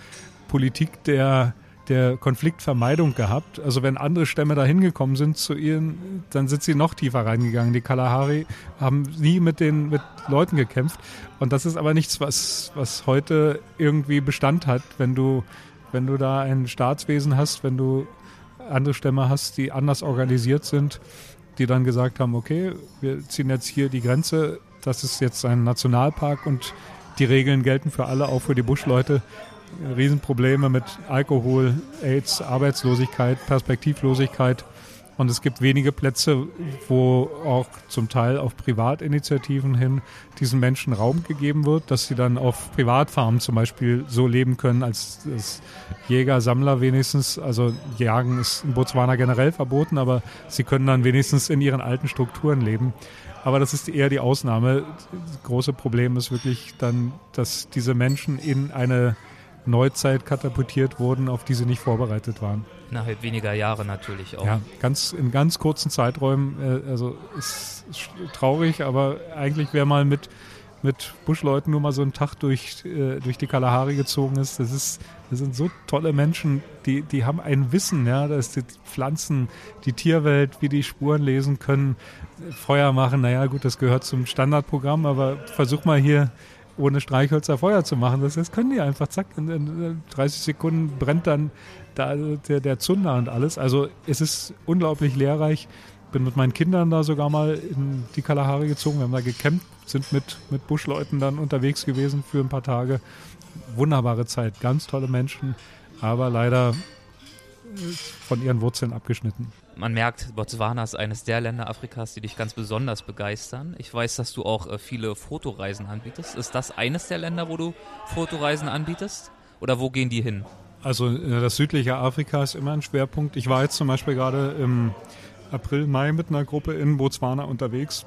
Politik der, der Konfliktvermeidung gehabt. Also wenn andere Stämme da hingekommen sind zu ihnen, dann sind sie noch tiefer reingegangen. Die Kalahari haben nie mit den mit Leuten gekämpft. Und das ist aber nichts, was, was heute irgendwie Bestand hat, wenn du wenn du da ein Staatswesen hast, wenn du andere Stämme hast, die anders organisiert sind, die dann gesagt haben, okay, wir ziehen jetzt hier die Grenze, das ist jetzt ein Nationalpark und die Regeln gelten für alle, auch für die Buschleute. Riesenprobleme mit Alkohol, AIDS, Arbeitslosigkeit, Perspektivlosigkeit. Und es gibt wenige Plätze, wo auch zum Teil auf Privatinitiativen hin diesen Menschen Raum gegeben wird, dass sie dann auf Privatfarmen zum Beispiel so leben können, als, als Jäger, Sammler wenigstens. Also Jagen ist in Botswana generell verboten, aber sie können dann wenigstens in ihren alten Strukturen leben. Aber das ist eher die Ausnahme. Das große Problem ist wirklich dann, dass diese Menschen in eine Neuzeit katapultiert wurden, auf die sie nicht vorbereitet waren. Innerhalb weniger Jahre natürlich auch. Ja, ganz, in ganz kurzen Zeiträumen. Äh, also ist, ist traurig, aber eigentlich wäre mal mit, mit Buschleuten nur mal so ein Tag durch, äh, durch die Kalahari gezogen ist. Das ist, das sind so tolle Menschen, die, die haben ein Wissen, ja, dass die Pflanzen, die Tierwelt, wie die Spuren lesen können, Feuer machen. Naja, gut, das gehört zum Standardprogramm, aber versuch mal hier ohne Streichhölzer Feuer zu machen. Das, das können die einfach, zack, in, in 30 Sekunden brennt dann da der, der Zunder und alles. Also es ist unglaublich lehrreich. Bin mit meinen Kindern da sogar mal in die Kalahari gezogen. Wir haben da gecampt, sind mit, mit Buschleuten dann unterwegs gewesen für ein paar Tage. Wunderbare Zeit, ganz tolle Menschen, aber leider von ihren Wurzeln abgeschnitten. Man merkt, Botswana ist eines der Länder Afrikas, die dich ganz besonders begeistern. Ich weiß, dass du auch äh, viele Fotoreisen anbietest. Ist das eines der Länder, wo du Fotoreisen anbietest? Oder wo gehen die hin? Also äh, das südliche Afrika ist immer ein Schwerpunkt. Ich war jetzt zum Beispiel gerade im April, Mai mit einer Gruppe in Botswana unterwegs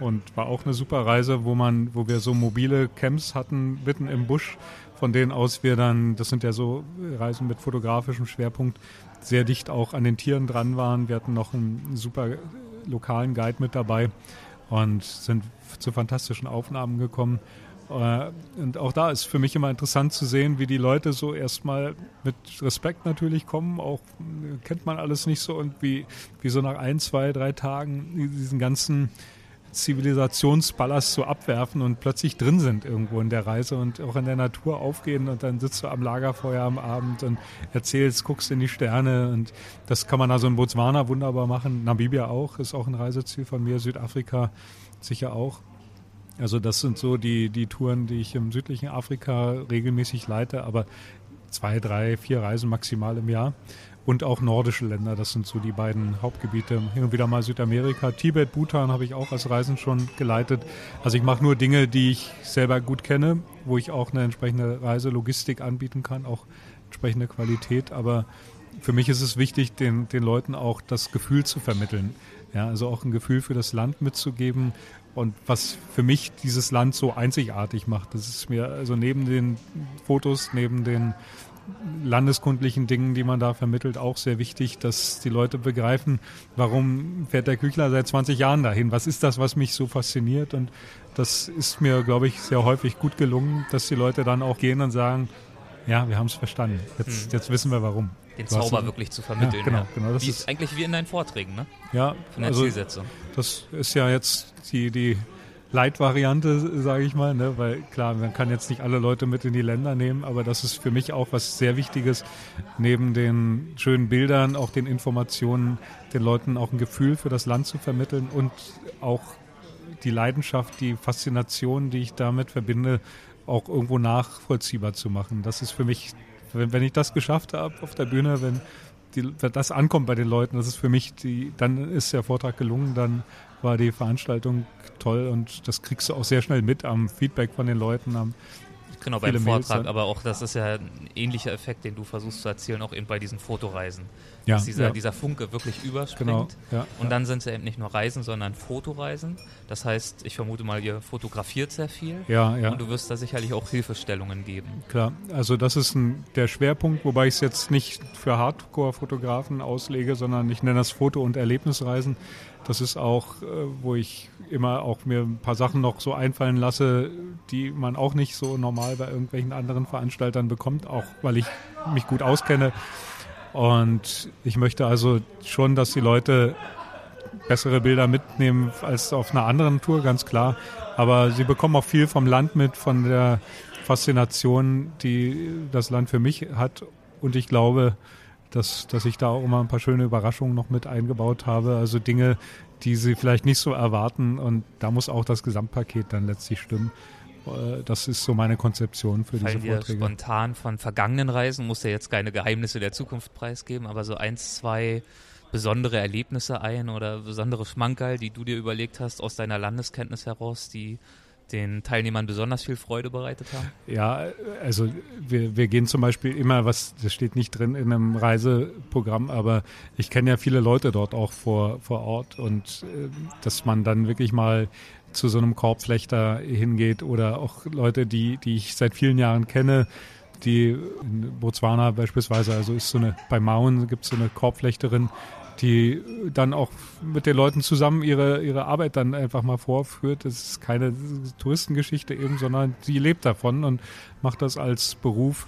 und war auch eine super Reise, wo man, wo wir so mobile Camps hatten mitten im Busch, von denen aus wir dann, das sind ja so Reisen mit fotografischem Schwerpunkt, sehr dicht auch an den Tieren dran waren. Wir hatten noch einen super lokalen Guide mit dabei und sind zu fantastischen Aufnahmen gekommen. Äh, und auch da ist für mich immer interessant zu sehen, wie die Leute so erstmal mit Respekt natürlich kommen. Auch äh, kennt man alles nicht so und wie, wie so nach ein, zwei, drei Tagen diesen ganzen Zivilisationsballast so abwerfen und plötzlich drin sind irgendwo in der Reise und auch in der Natur aufgehen und dann sitzt du am Lagerfeuer am Abend und erzählst, guckst in die Sterne und das kann man also in Botswana wunderbar machen, Namibia auch, ist auch ein Reiseziel von mir, Südafrika sicher auch. Also das sind so die, die Touren, die ich im südlichen Afrika regelmäßig leite, aber zwei, drei, vier Reisen maximal im Jahr und auch nordische Länder. Das sind so die beiden Hauptgebiete. Hin und wieder mal Südamerika. Tibet, Bhutan habe ich auch als Reisen schon geleitet. Also ich mache nur Dinge, die ich selber gut kenne, wo ich auch eine entsprechende Reiselogistik anbieten kann, auch entsprechende Qualität. Aber für mich ist es wichtig, den, den Leuten auch das Gefühl zu vermitteln. Ja, also auch ein Gefühl für das Land mitzugeben und was für mich dieses Land so einzigartig macht. Das ist mir also neben den Fotos, neben den landeskundlichen Dingen, die man da vermittelt, auch sehr wichtig, dass die Leute begreifen, warum fährt der Küchler seit 20 Jahren dahin? Was ist das, was mich so fasziniert? Und das ist mir, glaube ich, sehr häufig gut gelungen, dass die Leute dann auch gehen und sagen, ja, wir haben es verstanden. Jetzt, hm. jetzt wissen wir warum. Den Zauber wirklich zu vermitteln. Ja, genau, ja. genau. Das wie, ist eigentlich wie in deinen Vorträgen, ne? Ja. Von der also, Zielsetzung. Das ist ja jetzt die, die Leitvariante, sage ich mal, ne? weil klar, man kann jetzt nicht alle Leute mit in die Länder nehmen, aber das ist für mich auch was sehr Wichtiges, neben den schönen Bildern, auch den Informationen, den Leuten auch ein Gefühl für das Land zu vermitteln und auch die Leidenschaft, die Faszination, die ich damit verbinde, auch irgendwo nachvollziehbar zu machen. Das ist für mich, wenn, wenn ich das geschafft habe auf der Bühne, wenn, die, wenn das ankommt bei den Leuten, das ist für mich die, dann ist der Vortrag gelungen, dann war die Veranstaltung toll und das kriegst du auch sehr schnell mit am Feedback von den Leuten, am Genau, beim Vortrag, aber auch das ist ja ein ähnlicher Effekt, den du versuchst zu erzählen, auch eben bei diesen Fotoreisen. Ja, dass dieser, ja. dieser Funke wirklich überspringt. Genau, ja, und dann sind es ja eben nicht nur Reisen, sondern Fotoreisen. Das heißt, ich vermute mal, ihr fotografiert sehr viel. Ja, ja. Und du wirst da sicherlich auch Hilfestellungen geben. Klar, also das ist ein, der Schwerpunkt, wobei ich es jetzt nicht für Hardcore-Fotografen auslege, sondern ich nenne das Foto- und Erlebnisreisen. Das ist auch, äh, wo ich immer auch mir ein paar Sachen noch so einfallen lasse, die man auch nicht so normal bei irgendwelchen anderen Veranstaltern bekommt, auch weil ich mich gut auskenne. Und ich möchte also schon, dass die Leute bessere Bilder mitnehmen als auf einer anderen Tour, ganz klar. Aber sie bekommen auch viel vom Land mit, von der Faszination, die das Land für mich hat. Und ich glaube, dass, dass ich da auch immer ein paar schöne Überraschungen noch mit eingebaut habe. Also Dinge, die sie vielleicht nicht so erwarten. Und da muss auch das Gesamtpaket dann letztlich stimmen. Äh, das ist so meine Konzeption für Fallen diese Vorträge. Spontan von vergangenen Reisen, muss ja jetzt keine Geheimnisse der Zukunft preisgeben, aber so eins, zwei besondere Erlebnisse ein oder besondere Schmankerl, die du dir überlegt hast aus deiner Landeskenntnis heraus, die den Teilnehmern besonders viel Freude bereitet haben? Ja, also wir, wir gehen zum Beispiel immer, was, das steht nicht drin in einem Reiseprogramm, aber ich kenne ja viele Leute dort auch vor, vor Ort und äh, dass man dann wirklich mal zu so einem Korbflechter hingeht oder auch Leute, die, die ich seit vielen Jahren kenne, die in Botswana beispielsweise, also ist so eine, bei Mauen gibt es so eine Korbflechterin, die dann auch mit den Leuten zusammen ihre, ihre Arbeit dann einfach mal vorführt. Das ist keine Touristengeschichte eben, sondern sie lebt davon und macht das als Beruf.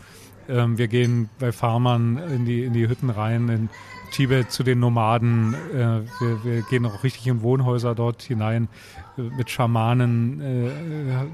Ähm, wir gehen bei Farmern in die, in die Hütten rein, in Tibet zu den Nomaden. Äh, wir, wir gehen auch richtig in Wohnhäuser dort hinein mit Schamanen, äh,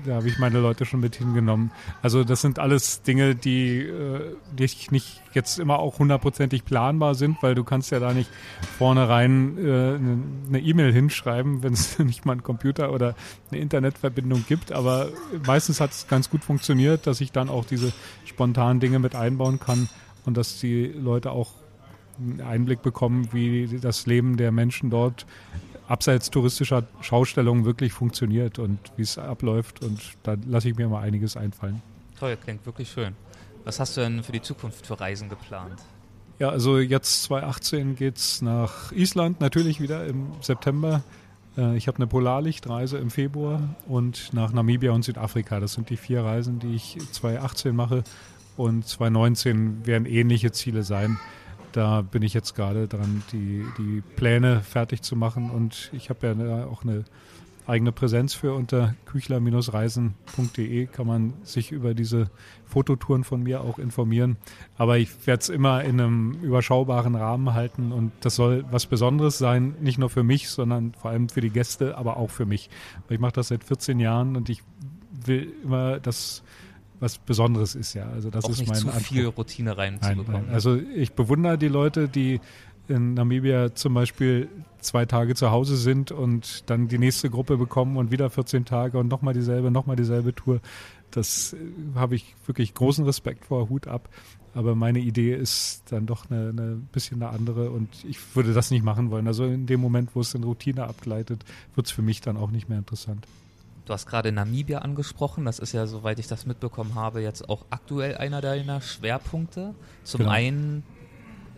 da habe ich meine Leute schon mit hingenommen. Also das sind alles Dinge, die, äh, die nicht jetzt immer auch hundertprozentig planbar sind, weil du kannst ja da nicht vornherein äh, eine E-Mail hinschreiben, wenn es nicht mal einen Computer oder eine Internetverbindung gibt. Aber meistens hat es ganz gut funktioniert, dass ich dann auch diese spontanen Dinge mit einbauen kann und dass die Leute auch einen Einblick bekommen, wie das Leben der Menschen dort abseits touristischer Schaustellungen wirklich funktioniert und wie es abläuft. Und da lasse ich mir mal einiges einfallen. Toll, klingt wirklich schön. Was hast du denn für die Zukunft für Reisen geplant? Ja, also jetzt 2018 geht es nach Island, natürlich wieder im September. Äh, ich habe eine Polarlichtreise im Februar und nach Namibia und Südafrika. Das sind die vier Reisen, die ich 2018 mache. Und 2019 werden ähnliche Ziele sein. Da bin ich jetzt gerade dran, die, die Pläne fertig zu machen und ich habe ja auch eine eigene Präsenz für unter küchler-reisen.de kann man sich über diese Fototouren von mir auch informieren. Aber ich werde es immer in einem überschaubaren Rahmen halten und das soll was Besonderes sein, nicht nur für mich, sondern vor allem für die Gäste, aber auch für mich. Ich mache das seit 14 Jahren und ich will immer das was Besonderes ist, ja. Also das auch ist nicht mein zu viel Routine reinzubekommen. Also ich bewundere die Leute, die in Namibia zum Beispiel zwei Tage zu Hause sind und dann die nächste Gruppe bekommen und wieder 14 Tage und nochmal dieselbe, nochmal dieselbe Tour. Das äh, habe ich wirklich großen Respekt vor, Hut ab. Aber meine Idee ist dann doch eine, eine bisschen eine andere und ich würde das nicht machen wollen. Also in dem Moment, wo es in Routine abgleitet, wird es für mich dann auch nicht mehr interessant. Du hast gerade Namibia angesprochen. Das ist ja, soweit ich das mitbekommen habe, jetzt auch aktuell einer deiner Schwerpunkte. Zum genau. einen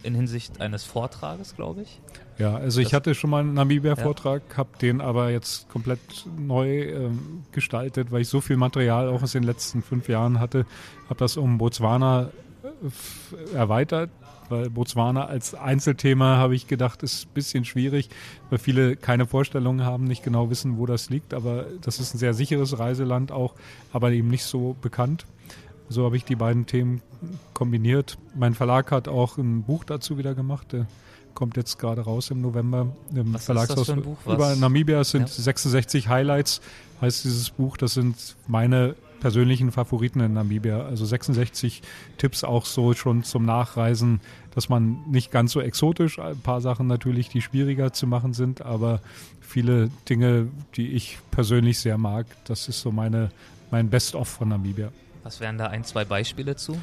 in Hinsicht eines Vortrages, glaube ich. Ja, also das ich hatte schon mal einen Namibia-Vortrag, ja. habe den aber jetzt komplett neu ähm, gestaltet, weil ich so viel Material auch aus den letzten fünf Jahren hatte. Habe das um Botswana erweitert, weil Botswana als Einzelthema habe ich gedacht, ist ein bisschen schwierig, weil viele keine Vorstellungen haben, nicht genau wissen, wo das liegt. Aber das ist ein sehr sicheres Reiseland auch, aber eben nicht so bekannt. So habe ich die beiden Themen kombiniert. Mein Verlag hat auch ein Buch dazu wieder gemacht. Der kommt jetzt gerade raus im November im Was Verlagshaus. ist das für ein Buch? Was? Über Namibia sind Ja. 66 Highlights, heißt dieses Buch. Das sind meine persönlichen Favoriten in Namibia. Also 66 Tipps auch so schon zum Nachreisen, dass man nicht ganz so exotisch, ein paar Sachen natürlich, die schwieriger zu machen sind, aber viele Dinge, die ich persönlich sehr mag. Das ist so meine, mein Best-of von Namibia. Was wären da ein, zwei Beispiele zu?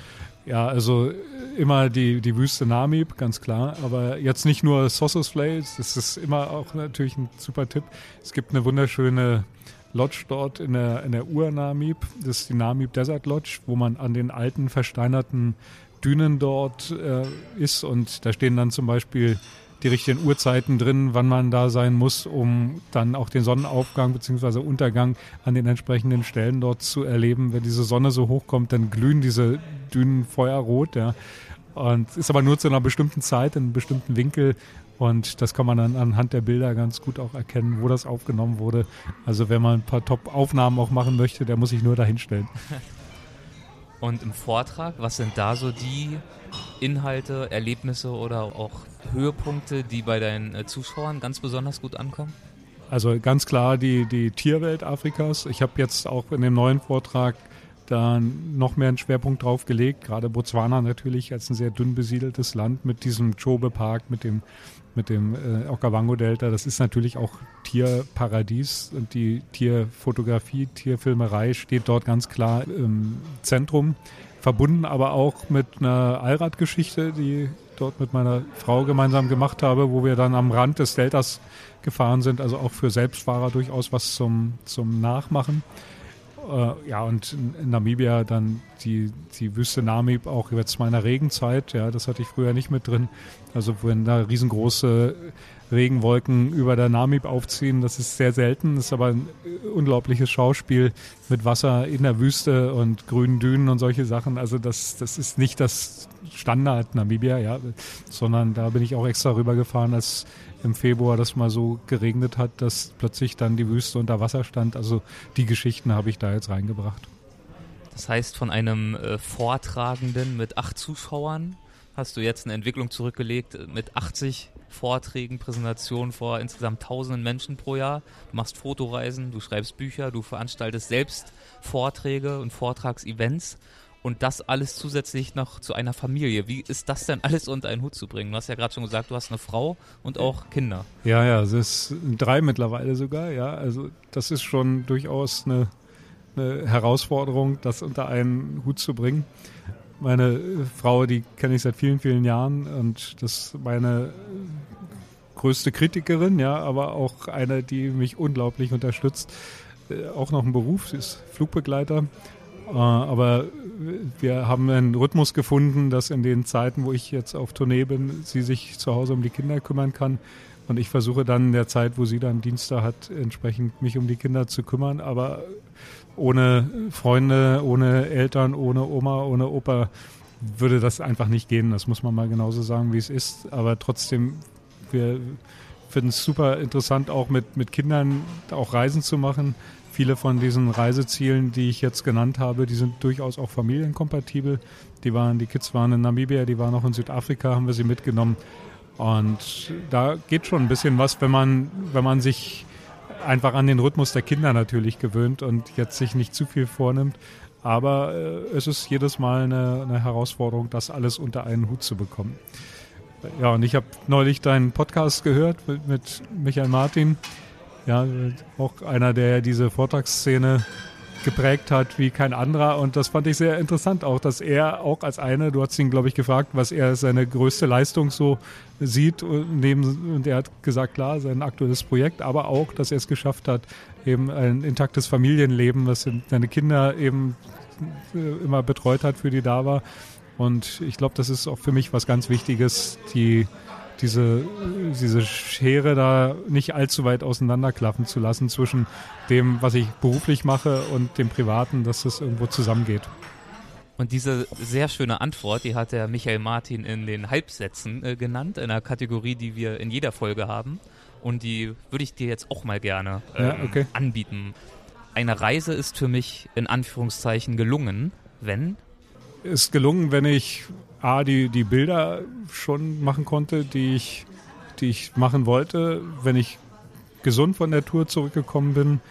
Ja, also immer die, die Wüste Namib, ganz klar. Aber jetzt nicht nur Sossus Flays, das ist immer auch natürlich ein super Tipp. Es gibt eine wunderschöne Lodge dort in der, in der Ur-Namib. Das ist die Namib Desert Lodge, wo man an den alten versteinerten Dünen dort äh, ist. Und da stehen dann zum Beispiel die richtigen Uhrzeiten drin, wann man da sein muss, um dann auch den Sonnenaufgang bzw. Untergang an den entsprechenden Stellen dort zu erleben. Wenn diese Sonne so hochkommt, dann glühen diese Dünen feuerrot, ja. Und ist aber nur zu einer bestimmten Zeit, in einem bestimmten Winkel. Und das kann man dann anhand der Bilder ganz gut auch erkennen, wo das aufgenommen wurde. Also wenn man ein paar Top-Aufnahmen auch machen möchte, der muss sich nur dahinstellen. Und im Vortrag, was sind da so die Inhalte, Erlebnisse oder auch Höhepunkte, die bei deinen äh, Zuschauern ganz besonders gut ankommen? Also ganz klar die, die Tierwelt Afrikas. Ich habe jetzt auch in dem neuen Vortrag da noch mehr einen Schwerpunkt drauf gelegt. Gerade Botswana natürlich als ein sehr dünn besiedeltes Land mit diesem Chobe Park, mit dem, mit dem äh, Okavango-Delta. Das ist natürlich auch Tierparadies und die Tierfotografie, Tierfilmerei steht dort ganz klar im Zentrum. Verbunden aber auch mit einer Allradgeschichte, die dort mit meiner Frau gemeinsam gemacht habe, wo wir dann am Rand des Deltas gefahren sind, also auch für Selbstfahrer durchaus was zum, zum Nachmachen. Äh, ja, und in, Namibia dann die, die Wüste Namib auch jetzt meiner Regenzeit, ja, das hatte ich früher nicht mit drin. Also wenn da riesengroße Regenwolken über der Namib aufziehen, das ist sehr selten, das ist aber ein unglaubliches Schauspiel mit Wasser in der Wüste und grünen Dünen und solche Sachen. Also das, das ist nicht das Standard Namibia, ja, sondern da bin ich auch extra rübergefahren, als im Februar das mal so geregnet hat, dass plötzlich dann die Wüste unter Wasser stand. Also die Geschichten habe ich da jetzt reingebracht. Das heißt, von einem äh, Vortragenden mit acht Zuschauern hast du jetzt eine Entwicklung zurückgelegt mit 80 Vorträgen, Präsentationen vor insgesamt tausenden Menschen pro Jahr. Du machst Fotoreisen, du schreibst Bücher, du veranstaltest selbst Vorträge und Vortragsevents und das alles zusätzlich noch zu einer Familie. Wie ist das denn alles unter einen Hut zu bringen? Du hast ja gerade schon gesagt, du hast eine Frau und auch Kinder. Ja, ja, es ist drei mittlerweile sogar, ja. Also das ist schon durchaus eine, eine Herausforderung, das unter einen Hut zu bringen. Meine Frau, die kenne ich seit vielen, vielen Jahren und das ist meine größte Kritikerin, ja, aber auch eine, die mich unglaublich unterstützt. Äh, Auch noch ein Beruf, sie ist Flugbegleiter. Äh, Aber wir haben einen Rhythmus gefunden, dass in den Zeiten, wo ich jetzt auf Tournee bin, sie sich zu Hause um die Kinder kümmern kann. Und ich versuche dann in der Zeit, wo sie dann Dienste hat, entsprechend mich um die Kinder zu kümmern. Aber ohne Freunde, ohne Eltern, ohne Oma, ohne Opa würde das einfach nicht gehen. Das muss man mal genauso sagen, wie es ist. Aber trotzdem, wir finden es super interessant, auch mit, mit Kindern auch Reisen zu machen. Viele von diesen Reisezielen, die ich jetzt genannt habe, die sind durchaus auch familienkompatibel. Die waren, die Kids waren in Namibia, die waren auch in Südafrika, haben wir sie mitgenommen. Und da geht schon ein bisschen was, wenn man, wenn man sich einfach an den Rhythmus der Kinder natürlich gewöhnt und jetzt sich nicht zu viel vornimmt. Aber äh, es ist jedes Mal eine, eine Herausforderung, das alles unter einen Hut zu bekommen. Ja, und ich habe neulich deinen Podcast gehört mit, mit Michael Martin. Ja, auch einer, der diese Vortragsszene geprägt hat wie kein anderer. Und das fand ich sehr interessant auch, dass er auch als eine, du hast ihn, glaube ich, gefragt, was er seine größte Leistung so sieht. Und, neben, und er hat gesagt, klar, sein aktuelles Projekt, aber auch, dass er es geschafft hat, eben ein intaktes Familienleben, was seine Kinder eben äh, immer betreut hat, für die da war. Und ich glaube, das ist auch für mich was ganz Wichtiges, die diese, diese Schere da nicht allzu weit auseinanderklaffen zu lassen zwischen dem, was ich beruflich mache und dem Privaten, dass das irgendwo zusammengeht. Und diese sehr schöne Antwort, die hat der Michael Martin in den Halbsätzen äh, genannt, in einer Kategorie, die wir in jeder Folge haben. Und die würde ich dir jetzt auch mal gerne ähm, Ja, okay. anbieten. Eine Reise ist für mich in Anführungszeichen gelungen, wenn Ist gelungen, wenn ich A, die, die Bilder schon machen konnte, die ich, die ich machen wollte, wenn ich gesund von der Tour zurückgekommen bin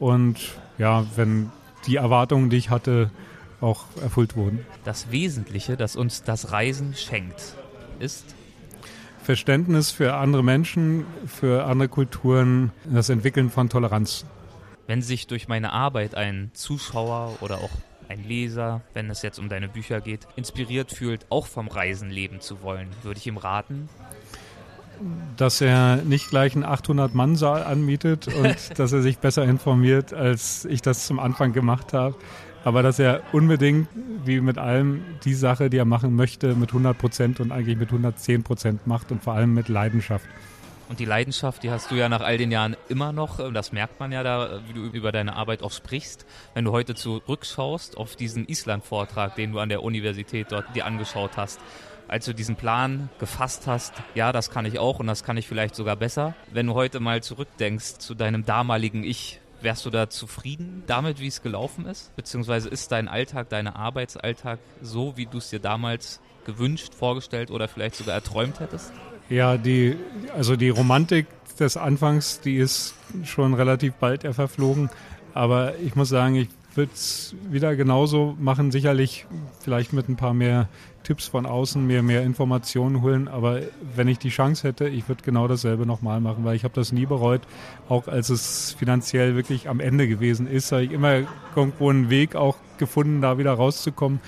und ja, wenn die Erwartungen, die ich hatte, auch erfüllt wurden. das Wesentliche, das uns das Reisen schenkt, ist Verständnis für andere Menschen, für andere Kulturen, das Entwickeln von Toleranz. wenn sich durch meine Arbeit ein Zuschauer oder auch ein Leser, wenn es jetzt um deine Bücher geht, inspiriert fühlt, auch vom Reisen leben zu wollen, würde ich ihm raten, dass er nicht gleich einen 800-Mann-Saal anmietet und dass er sich besser informiert, als ich das zum Anfang gemacht habe. Aber dass er unbedingt, wie mit allem, die Sache, die er machen möchte, mit 100 Prozent und eigentlich mit 110 Prozent macht und vor allem mit Leidenschaft. Und die Leidenschaft, die hast du ja nach all den Jahren immer noch. äh, Das merkt man ja da, wie du über deine Arbeit auch sprichst. Wenn du heute zurückschaust auf diesen Island-Vortrag, den du an der Universität dort dir angeschaut hast, als du diesen Plan gefasst hast, ja, das kann ich auch und das kann ich vielleicht sogar besser. Wenn du heute mal zurückdenkst zu deinem damaligen Ich, wärst du da zufrieden damit, wie es gelaufen ist? Beziehungsweise ist dein Alltag, dein Arbeitsalltag so, wie du es dir damals gewünscht, vorgestellt oder vielleicht sogar erträumt hättest? Ja, die, also die Romantik des Anfangs, die ist schon relativ bald verflogen. Aber ich muss sagen, ich würde es wieder genauso machen, sicherlich vielleicht mit ein paar mehr Tipps von außen, mir mehr Informationen holen. Aber wenn ich die Chance hätte, ich würde genau dasselbe nochmal machen, weil ich habe das nie bereut, auch als es finanziell wirklich am Ende gewesen ist, habe ich immer irgendwo einen Weg auch gefunden, da wieder rauszukommen.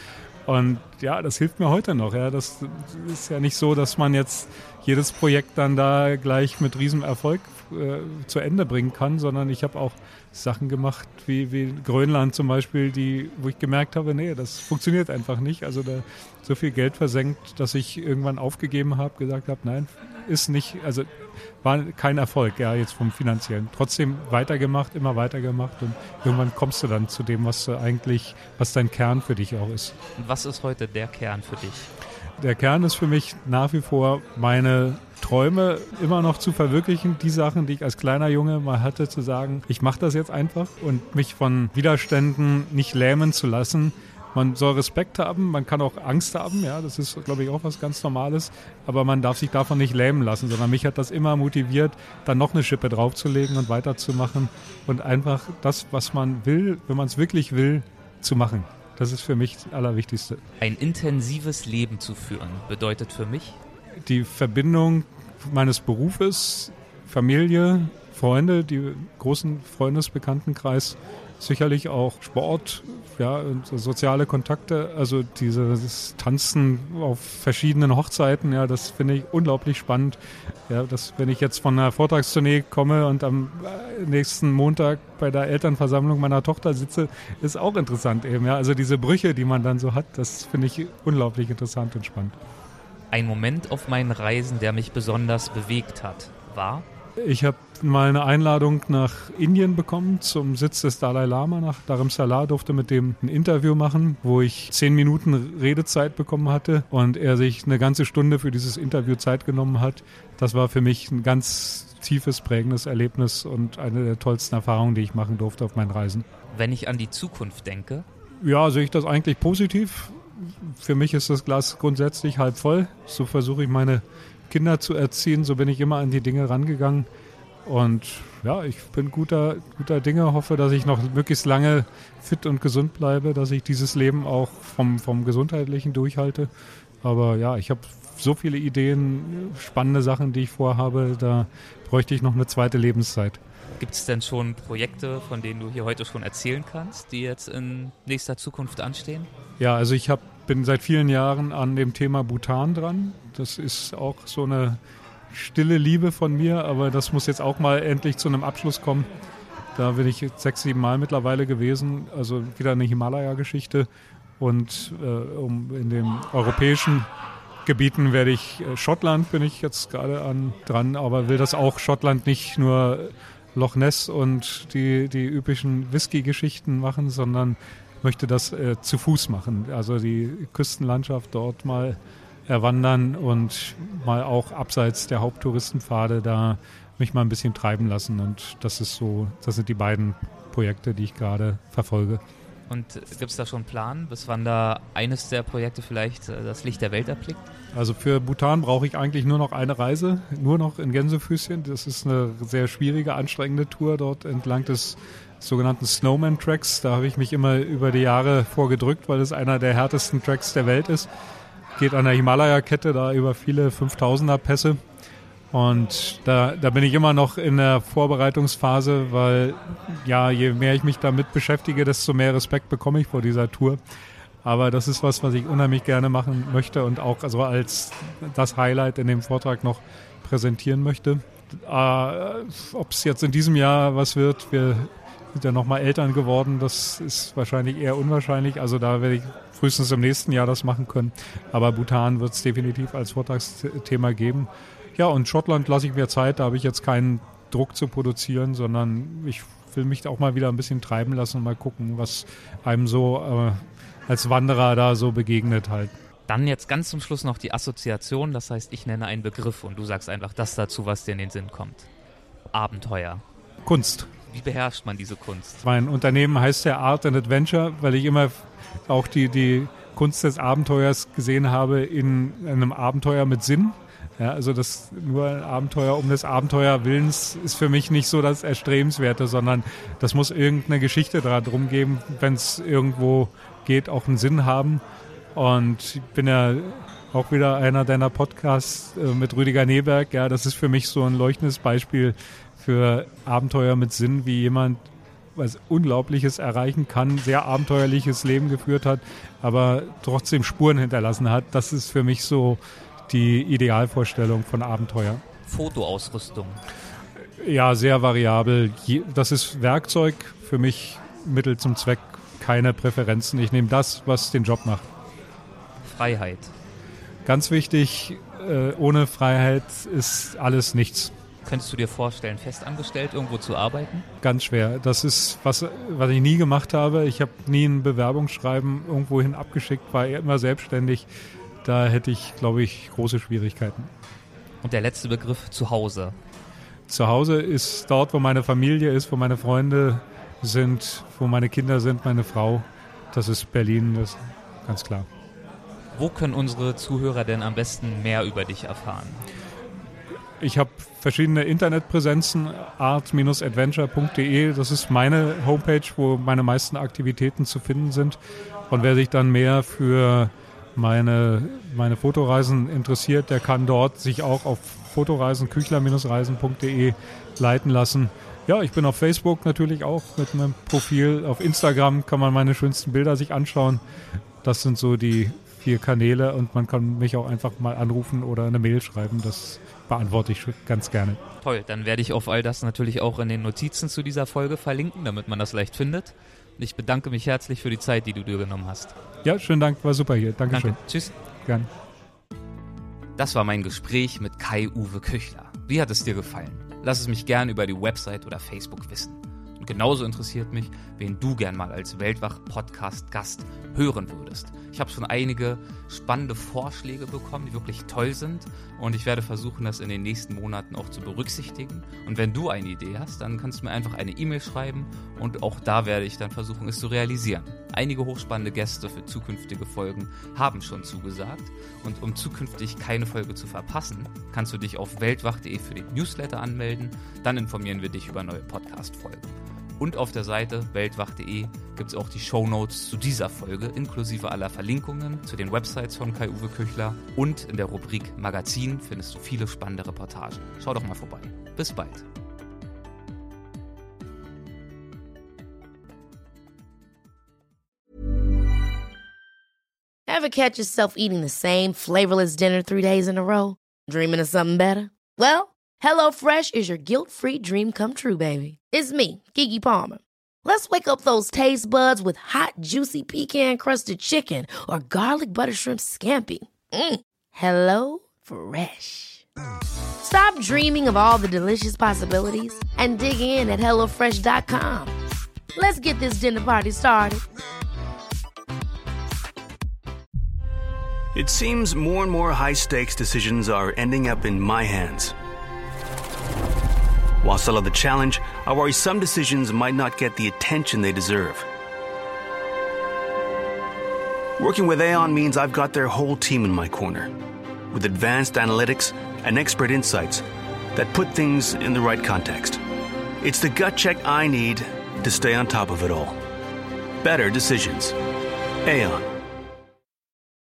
Und ja, das hilft mir heute noch. Ja, das ist ja nicht so, dass man jetzt jedes Projekt dann da gleich mit Riesenerfolg äh, zu Ende bringen kann, sondern ich habe auch Sachen gemacht wie, wie Grönland zum Beispiel, die, wo ich gemerkt habe, nee, das funktioniert einfach nicht. Also da so viel Geld versenkt, dass ich irgendwann aufgegeben habe, gesagt habe, nein, ist nicht, also war kein Erfolg, ja, jetzt vom finanziellen. Trotzdem weitergemacht, immer weitergemacht und irgendwann kommst du dann zu dem, was du eigentlich, was dein Kern für dich auch ist. Und was ist heute der Kern für dich? Der Kern ist für mich nach wie vor meine Träume immer noch zu verwirklichen, die Sachen, die ich als kleiner Junge mal hatte, zu sagen, ich mache das jetzt einfach und mich von Widerständen nicht lähmen zu lassen. Man soll Respekt haben, man kann auch Angst haben, ja, das ist, glaube ich, auch was ganz Normales, aber man darf sich davon nicht lähmen lassen, sondern mich hat das immer motiviert, dann noch eine Schippe draufzulegen und weiterzumachen und einfach das, was man will, wenn man es wirklich will, zu machen. Das ist für mich das Allerwichtigste. Ein intensives Leben zu führen bedeutet für mich, die Verbindung meines Berufes, Familie, Freunde, die großen Freundesbekanntenkreis, sicherlich auch Sport, ja, soziale Kontakte, also dieses Tanzen auf verschiedenen Hochzeiten, ja, das finde ich unglaublich spannend. Ja, dass wenn ich jetzt von einer Vortragstournee komme und am äh, nächsten Montag bei der Elternversammlung meiner Tochter sitze, ist auch interessant eben, ja. Also diese Brüche, die man dann so hat, das finde ich unglaublich interessant und spannend. ein Moment auf meinen Reisen, der mich besonders bewegt hat, war Ich habe mal eine Einladung nach Indien bekommen zum Sitz des Dalai Lama nach Dharamsala, durfte mit dem ein Interview machen, wo ich zehn Minuten Redezeit bekommen hatte und er sich eine ganze Stunde für dieses Interview Zeit genommen hat. Das war für mich ein ganz tiefes, prägendes Erlebnis und eine der tollsten Erfahrungen, die ich machen durfte auf meinen Reisen. wenn ich an die Zukunft denke. Ja, sehe ich das eigentlich positiv. Für mich ist das Glas grundsätzlich halb voll. So versuche ich meine Kinder zu erziehen. So bin ich immer an die Dinge rangegangen. Und ja, ich bin guter, guter Dinge, hoffe, dass ich noch möglichst lange fit und gesund bleibe, dass ich dieses Leben auch vom, vom Gesundheitlichen durchhalte. Aber ja, ich habe so viele Ideen, spannende Sachen, die ich vorhabe, da bräuchte ich noch eine zweite Lebenszeit. Gibt es denn schon Projekte, von denen du hier heute schon erzählen kannst, die jetzt in nächster Zukunft anstehen? Ja, also ich hab, bin seit vielen Jahren an dem Thema Bhutan dran. Das ist auch so eine stille Liebe von mir, aber das muss jetzt auch mal endlich zu einem Abschluss kommen. Da bin ich sechs, sieben Mal mittlerweile gewesen, also wieder eine Himalaya-Geschichte. Und äh, um in den europäischen Gebieten werde ich, äh, Schottland bin ich jetzt gerade an dran, aber will das auch Schottland nicht nur Loch Ness und die, die üblichen Whisky-Geschichten machen, sondern möchte das äh, zu Fuß machen. Also die Küstenlandschaft dort mal erwandern und mal auch abseits der Haupttouristenpfade da mich mal ein bisschen treiben lassen. Und das ist so, das sind die beiden Projekte, die ich gerade verfolge. Und gibt es da schon einen Plan, bis wann da eines der Projekte vielleicht äh, das Licht der Welt erblickt? Also für Bhutan brauche ich eigentlich nur noch eine Reise, nur noch in Gänsefüßchen. Das ist eine sehr schwierige, anstrengende Tour dort entlang des sogenannten Snowman Tracks. Da habe ich mich immer über die Jahre vorgedrückt, weil es einer der härtesten Tracks der Welt ist. Geht an der Himalaya-Kette da über viele 5000er Pässe. Und da, da bin ich immer noch in der Vorbereitungsphase, weil ja, je mehr ich mich damit beschäftige, desto mehr Respekt bekomme ich vor dieser Tour. Aber das ist was, was ich unheimlich gerne machen möchte und auch also als das Highlight in dem Vortrag noch präsentieren möchte. Äh, Ob es jetzt in diesem Jahr was wird, wir sind ja nochmal Eltern geworden, das ist wahrscheinlich eher unwahrscheinlich. Also da werde ich frühestens im nächsten Jahr das machen können. Aber Bhutan wird es definitiv als Vortragsthema geben. Ja, und Schottland lasse ich mir Zeit, da habe ich jetzt keinen Druck zu produzieren, sondern ich will mich auch mal wieder ein bisschen treiben lassen und mal gucken, was einem so äh, als Wanderer da so begegnet halt. Dann jetzt ganz zum Schluss noch die Assoziation, das heißt, ich nenne einen Begriff und du sagst einfach das dazu, was dir in den Sinn kommt. Abenteuer. Kunst. Wie beherrscht man diese Kunst? Mein Unternehmen heißt ja Art and Adventure, weil ich immer auch die, die Kunst des Abenteuers gesehen habe in einem Abenteuer mit Sinn. Ja, also das nur ein Abenteuer um des Abenteuerwillens ist für mich nicht so das Erstrebenswerte, sondern das muss irgendeine Geschichte drum geben, wenn es irgendwo geht, auch einen Sinn haben. Und ich bin ja auch wieder einer deiner Podcasts äh, mit Rüdiger Neberg. Ja, das ist für mich so ein leuchtendes Beispiel für Abenteuer mit Sinn, wie jemand was Unglaubliches erreichen kann, sehr abenteuerliches Leben geführt hat, aber trotzdem Spuren hinterlassen hat. Das ist für mich so die Idealvorstellung von Abenteuer. Fotoausrüstung. Ja, sehr variabel. Das ist Werkzeug für mich Mittel zum Zweck, keine Präferenzen. Ich nehme das, was den Job macht. Freiheit. Ganz wichtig, äh, ohne Freiheit ist alles nichts. Könntest du dir vorstellen, festangestellt irgendwo zu arbeiten? Ganz schwer. Das ist was, was ich nie gemacht habe. Ich habe nie ein Bewerbungsschreiben irgendwohin abgeschickt, war immer selbstständig da hätte ich, glaube ich, große Schwierigkeiten. Und der letzte Begriff Zuhause. Zuhause ist dort, wo meine Familie ist, wo meine Freunde sind, wo meine Kinder sind, meine Frau. Das ist Berlin, das ist ganz klar. Wo können unsere Zuhörer denn am besten mehr über dich erfahren? Ich habe verschiedene Internetpräsenzen, art-adventure.de. Das ist meine Homepage, wo meine meisten Aktivitäten zu finden sind. Und wer sich dann mehr für meine, meine Fotoreisen interessiert, der kann dort sich auch auf Fotoreisen, küchler-reisen.de leiten lassen. Ja, ich bin auf Facebook natürlich auch mit meinem Profil. Auf Instagram kann man meine schönsten Bilder sich anschauen. Das sind so die vier Kanäle und man kann mich auch einfach mal anrufen oder eine Mail schreiben. Das beantworte ich ganz gerne. Toll, dann werde ich auf all das natürlich auch in den Notizen zu dieser Folge verlinken, damit man das leicht findet. Ich bedanke mich herzlich für die Zeit, die du dir genommen hast. Ja, schönen Dank, war super hier. Dankeschön. Danke. Tschüss. Gern. Das war mein Gespräch mit Kai-Uwe Küchler. Wie hat es dir gefallen? Lass es mich gern über die Website oder Facebook wissen. Genauso interessiert mich, wen du gern mal als Weltwach-Podcast-Gast hören würdest. Ich habe schon einige spannende Vorschläge bekommen, die wirklich toll sind. Und ich werde versuchen, das in den nächsten Monaten auch zu berücksichtigen. Und wenn du eine Idee hast, dann kannst du mir einfach eine E-Mail schreiben. Und auch da werde ich dann versuchen, es zu realisieren. Einige hochspannende Gäste für zukünftige Folgen haben schon zugesagt. Und um zukünftig keine Folge zu verpassen, kannst du dich auf weltwach.de für den Newsletter anmelden. Dann informieren wir dich über neue Podcast-Folgen. Und auf der Seite weltwach.de gibt es auch die Show Notes zu dieser Folge, inklusive aller Verlinkungen zu den Websites von Kai-Uwe Küchler. Und in der Rubrik Magazin findest du viele spannende Reportagen. Schau doch mal vorbei. Bis bald. Ever catch yourself eating the same flavorless dinner three days in a row? Dreaming of something better? Well, HelloFresh is your guilt-free dream come true, baby. It's me, Gigi Palmer. Let's wake up those taste buds with hot, juicy pecan-crusted chicken or garlic butter shrimp scampi. Mm. Hello Fresh. Stop dreaming of all the delicious possibilities and dig in at HelloFresh.com. Let's get this dinner party started. It seems more and more high-stakes decisions are ending up in my hands – while still of the challenge, I worry some decisions might not get the attention they deserve. Working with Aon means I've got their whole team in my corner, with advanced analytics and expert insights that put things in the right context. It's the gut check I need to stay on top of it all. Better decisions. Aon.